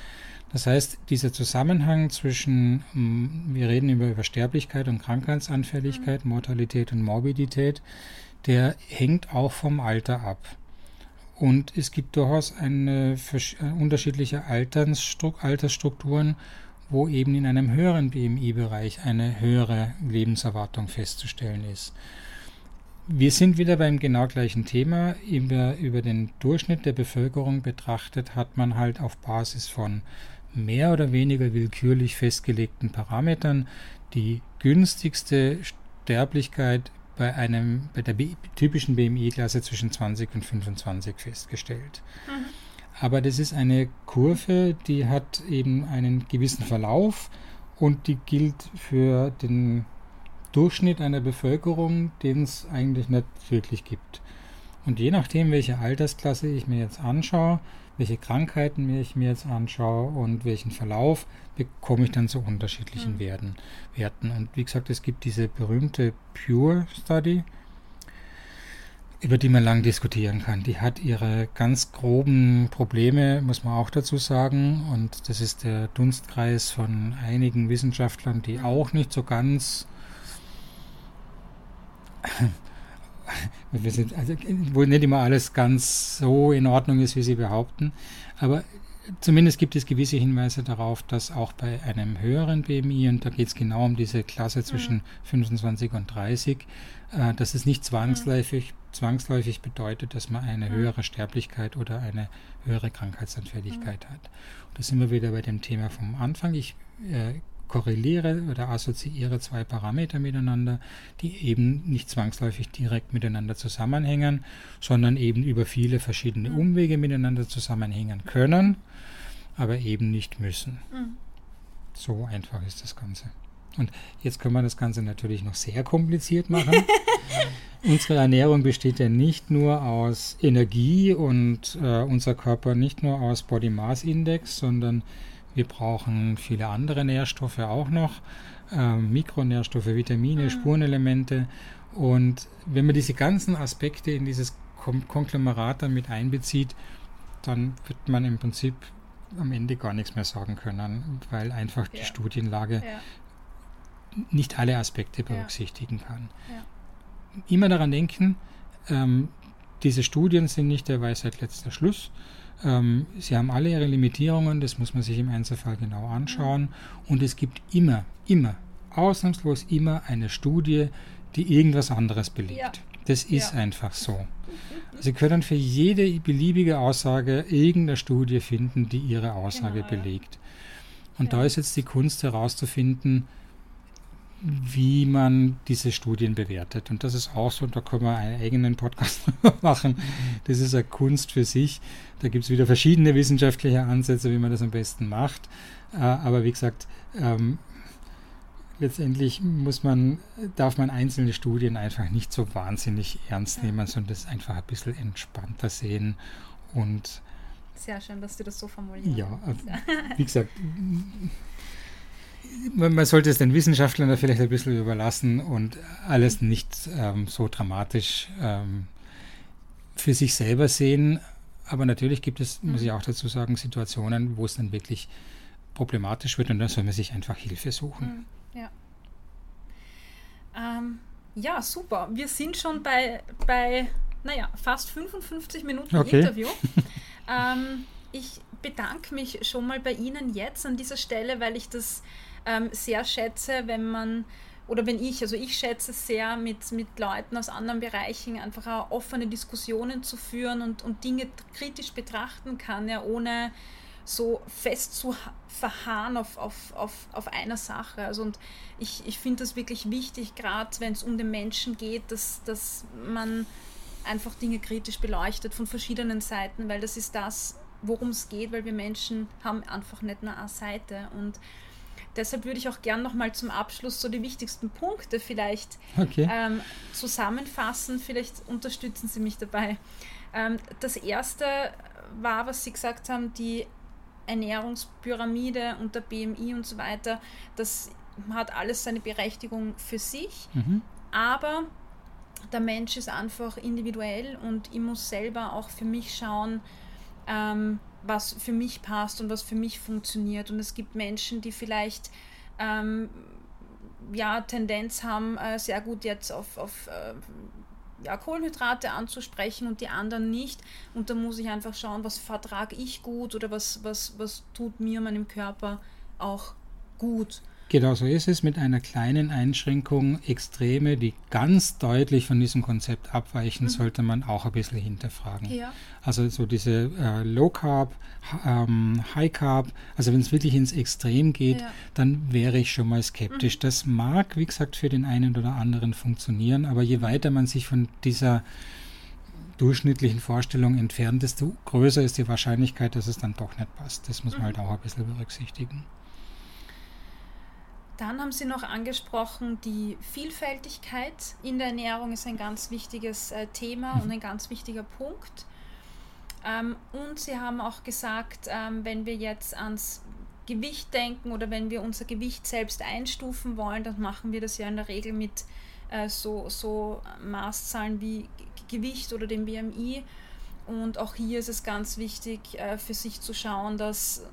Das heißt, dieser Zusammenhang zwischen, mm, wir reden über Übersterblichkeit und Krankheitsanfälligkeit, mhm. Mortalität und Morbidität, der hängt auch vom Alter ab. Und es gibt durchaus eine, äh, unterschiedliche Altersstrukturen, wo eben in einem höheren BMI-Bereich eine höhere Lebenserwartung festzustellen ist. Wir sind wieder beim genau gleichen Thema. Über, über den Durchschnitt der Bevölkerung betrachtet hat man halt auf Basis von mehr oder weniger willkürlich festgelegten Parametern die günstigste Sterblichkeit bei einem bei der typischen BMI-Klasse zwischen 20 und 25 festgestellt. Mhm. Aber das ist eine Kurve, die hat eben einen gewissen Verlauf und die gilt für den Durchschnitt einer Bevölkerung, den es eigentlich nicht wirklich gibt. Und je nachdem, welche Altersklasse ich mir jetzt anschaue, welche Krankheiten ich mir jetzt anschaue und welchen Verlauf, bekomme ich dann zu unterschiedlichen mhm. Werten, Werten. Und wie gesagt, es gibt diese berühmte Pure Study, über die man lang diskutieren kann. Die hat ihre ganz groben Probleme, muss man auch dazu sagen. Und das ist der Dunstkreis von einigen Wissenschaftlern, die auch nicht so ganz wir sind, also, wo nicht immer alles ganz so in Ordnung ist, wie sie behaupten. Aber zumindest gibt es gewisse Hinweise darauf, dass auch bei einem höheren BMI, und da geht es genau um diese Klasse zwischen mhm. 25 und 30, äh, dass es nicht zwangsläufig, zwangsläufig bedeutet, dass man eine mhm. höhere Sterblichkeit oder eine höhere Krankheitsanfälligkeit mhm. hat. Und da sind wir wieder bei dem Thema vom Anfang. Ich äh, korreliere oder assoziiere zwei Parameter miteinander, die eben nicht zwangsläufig direkt miteinander zusammenhängen, sondern eben über viele verschiedene mhm. Umwege miteinander zusammenhängen können, aber eben nicht müssen. Mhm. So einfach ist das Ganze. Und jetzt können wir das Ganze natürlich noch sehr kompliziert machen. Unsere Ernährung besteht ja nicht nur aus Energie und äh, unser Körper nicht nur aus Body Mass Index, sondern wir brauchen viele andere Nährstoffe auch noch, äh, Mikronährstoffe, Vitamine, mhm. Spurenelemente. Und wenn man diese ganzen Aspekte in dieses Kom Konglomerat dann mit einbezieht, dann wird man im Prinzip am Ende gar nichts mehr sagen können, weil einfach die ja. Studienlage ja. nicht alle Aspekte berücksichtigen ja. kann. Immer daran denken, ähm, diese Studien sind nicht der Weisheit letzter Schluss, ähm, sie haben alle ihre Limitierungen, das muss man sich im Einzelfall genau anschauen. Und es gibt immer, immer, ausnahmslos immer eine Studie, die irgendwas anderes belegt. Ja. Das ist ja. einfach so. Sie können für jede beliebige Aussage irgendeine Studie finden, die ihre Aussage genau, belegt. Und ja. da ist jetzt die Kunst herauszufinden, wie man diese Studien bewertet. Und das ist auch so, da können wir einen eigenen Podcast machen. Das ist eine Kunst für sich. Da gibt es wieder verschiedene wissenschaftliche Ansätze, wie man das am besten macht. Äh, aber wie gesagt, ähm, letztendlich muss man, darf man einzelne Studien einfach nicht so wahnsinnig ernst nehmen, sondern das einfach ein bisschen entspannter sehen und sehr schön, dass du das so formulierst. Ja, äh, wie gesagt, man sollte es den Wissenschaftlern da vielleicht ein bisschen überlassen und alles nicht ähm, so dramatisch ähm, für sich selber sehen. Aber natürlich gibt es, muss ich mhm. auch dazu sagen, Situationen, wo es dann wirklich problematisch wird und dann soll man sich einfach Hilfe suchen. Mhm, ja. Ähm, ja, super. Wir sind schon bei, bei naja, fast 55 Minuten okay. Interview. ähm, ich bedanke mich schon mal bei Ihnen jetzt an dieser Stelle, weil ich das ähm, sehr schätze, wenn man oder wenn ich, also ich schätze sehr, mit, mit Leuten aus anderen Bereichen einfach auch offene Diskussionen zu führen und, und Dinge kritisch betrachten kann, ja, ohne so fest zu verharren auf, auf, auf, auf einer Sache. Also und ich, ich finde das wirklich wichtig, gerade wenn es um den Menschen geht, dass, dass man einfach Dinge kritisch beleuchtet von verschiedenen Seiten, weil das ist das, worum es geht, weil wir Menschen haben einfach nicht nur eine Seite und Deshalb würde ich auch gern nochmal zum Abschluss so die wichtigsten Punkte vielleicht okay. ähm, zusammenfassen. Vielleicht unterstützen Sie mich dabei. Ähm, das erste war, was Sie gesagt haben, die Ernährungspyramide und der BMI und so weiter. Das hat alles seine Berechtigung für sich. Mhm. Aber der Mensch ist einfach individuell und ich muss selber auch für mich schauen, ähm, was für mich passt und was für mich funktioniert. Und es gibt Menschen, die vielleicht ähm, ja, Tendenz haben, äh, sehr gut jetzt auf, auf äh, ja, Kohlenhydrate anzusprechen und die anderen nicht. Und da muss ich einfach schauen, was vertrage ich gut oder was, was, was tut mir, meinem Körper auch gut. Genau so ist es, mit einer kleinen Einschränkung. Extreme, die ganz deutlich von diesem Konzept abweichen, mhm. sollte man auch ein bisschen hinterfragen. Ja. Also so diese äh, Low Carb, ähm, High Carb, also wenn es wirklich ins Extrem geht, ja. dann wäre ich schon mal skeptisch. Mhm. Das mag, wie gesagt, für den einen oder anderen funktionieren, aber je weiter man sich von dieser durchschnittlichen Vorstellung entfernt, desto größer ist die Wahrscheinlichkeit, dass es dann doch nicht passt. Das muss man mhm. halt auch ein bisschen berücksichtigen. Dann haben Sie noch angesprochen, die Vielfältigkeit in der Ernährung ist ein ganz wichtiges äh, Thema und ein ganz wichtiger Punkt. Ähm, und Sie haben auch gesagt, ähm, wenn wir jetzt ans Gewicht denken oder wenn wir unser Gewicht selbst einstufen wollen, dann machen wir das ja in der Regel mit äh, so, so Maßzahlen wie Gewicht oder dem BMI. Und auch hier ist es ganz wichtig, äh, für sich zu schauen, dass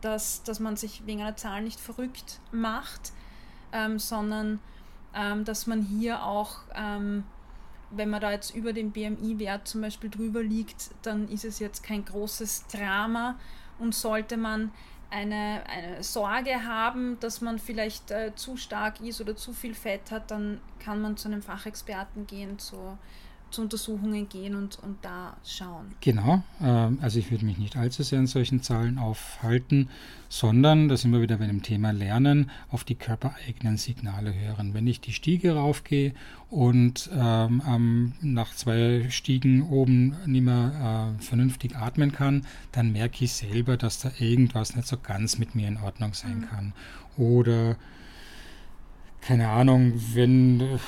dass, dass man sich wegen einer Zahl nicht verrückt macht, ähm, sondern ähm, dass man hier auch, ähm, wenn man da jetzt über dem BMI-Wert zum Beispiel drüber liegt, dann ist es jetzt kein großes Drama. Und sollte man eine, eine Sorge haben, dass man vielleicht äh, zu stark ist oder zu viel Fett hat, dann kann man zu einem Fachexperten gehen, zu zu Untersuchungen gehen und, und da schauen. Genau, ähm, also ich würde mich nicht allzu sehr an solchen Zahlen aufhalten, sondern, da sind wir wieder bei dem Thema Lernen, auf die körpereigenen Signale hören. Wenn ich die Stiege raufgehe und ähm, nach zwei Stiegen oben nicht mehr äh, vernünftig atmen kann, dann merke ich selber, dass da irgendwas nicht so ganz mit mir in Ordnung sein mhm. kann. Oder keine Ahnung, wenn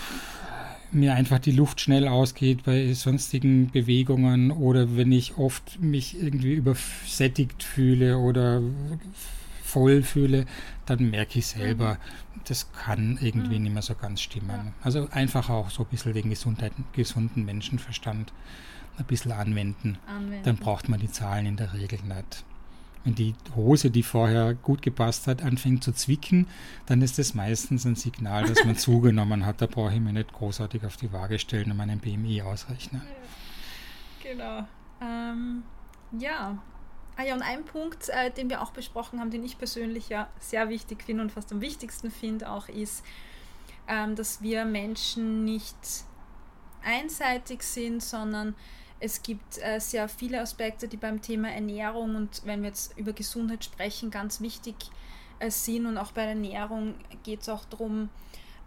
mir einfach die Luft schnell ausgeht bei sonstigen Bewegungen oder wenn ich oft mich irgendwie übersättigt fühle oder voll fühle, dann merke ich selber, das kann irgendwie mhm. nicht mehr so ganz stimmen. Also einfach auch so ein bisschen den Gesundheit, gesunden Menschenverstand ein bisschen anwenden. anwenden. Dann braucht man die Zahlen in der Regel nicht. Wenn die Hose, die vorher gut gepasst hat, anfängt zu zwicken, dann ist das meistens ein Signal, dass man zugenommen hat. Da brauche ich mir nicht großartig auf die Waage stellen und meinen BMI ausrechnen. Genau. Ähm, ja. Ah ja, und ein Punkt, äh, den wir auch besprochen haben, den ich persönlich ja sehr wichtig finde und fast am wichtigsten finde, auch ist, ähm, dass wir Menschen nicht einseitig sind, sondern es gibt äh, sehr viele Aspekte, die beim Thema Ernährung und wenn wir jetzt über Gesundheit sprechen, ganz wichtig äh, sind. Und auch bei der Ernährung geht es auch darum,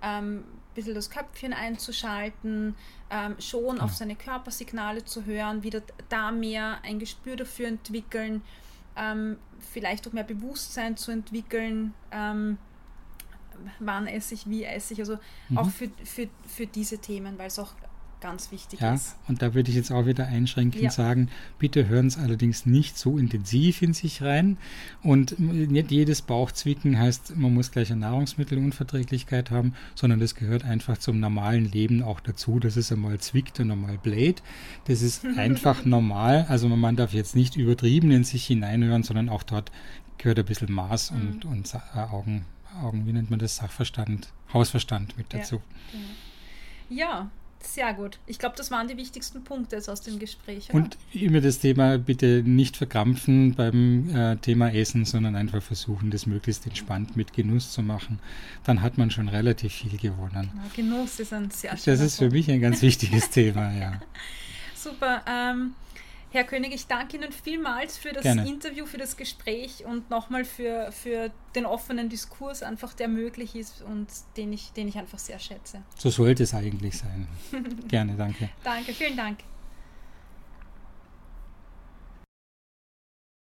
ähm, ein bisschen das Köpfchen einzuschalten, ähm, schon auf seine Körpersignale zu hören, wieder da mehr ein Gespür dafür entwickeln, ähm, vielleicht auch mehr Bewusstsein zu entwickeln, ähm, wann esse ich, wie esse ich, also mhm. auch für, für, für diese Themen, weil es auch ganz wichtig ja, ist. Und da würde ich jetzt auch wieder einschränken ja. sagen, bitte hören es allerdings nicht so intensiv in sich rein. Und nicht jedes Bauchzwicken heißt, man muss gleich eine Nahrungsmittelunverträglichkeit haben, sondern das gehört einfach zum normalen Leben auch dazu, dass es einmal zwickt und einmal bläht. Das ist einfach normal. Also man darf jetzt nicht übertrieben in sich hineinhören, sondern auch dort gehört ein bisschen Maß mhm. und, und äh, Augen, Augen, wie nennt man das, Sachverstand, Hausverstand mit dazu. Ja, genau. ja sehr gut. Ich glaube, das waren die wichtigsten Punkte aus dem Gespräch. Oder? Und immer das Thema bitte nicht verkrampfen beim äh, Thema Essen, sondern einfach versuchen, das möglichst entspannt mit Genuss zu machen. Dann hat man schon relativ viel gewonnen. Ja, Genuss ist ein sehr Das ist für mich ein ganz wichtiges Thema, ja. Super. Ähm, Herr König, ich danke Ihnen vielmals für das Gerne. Interview, für das Gespräch und nochmal für, für den offenen Diskurs, einfach der möglich ist und den ich, den ich einfach sehr schätze. So sollte es eigentlich sein. Gerne, danke. danke, vielen Dank.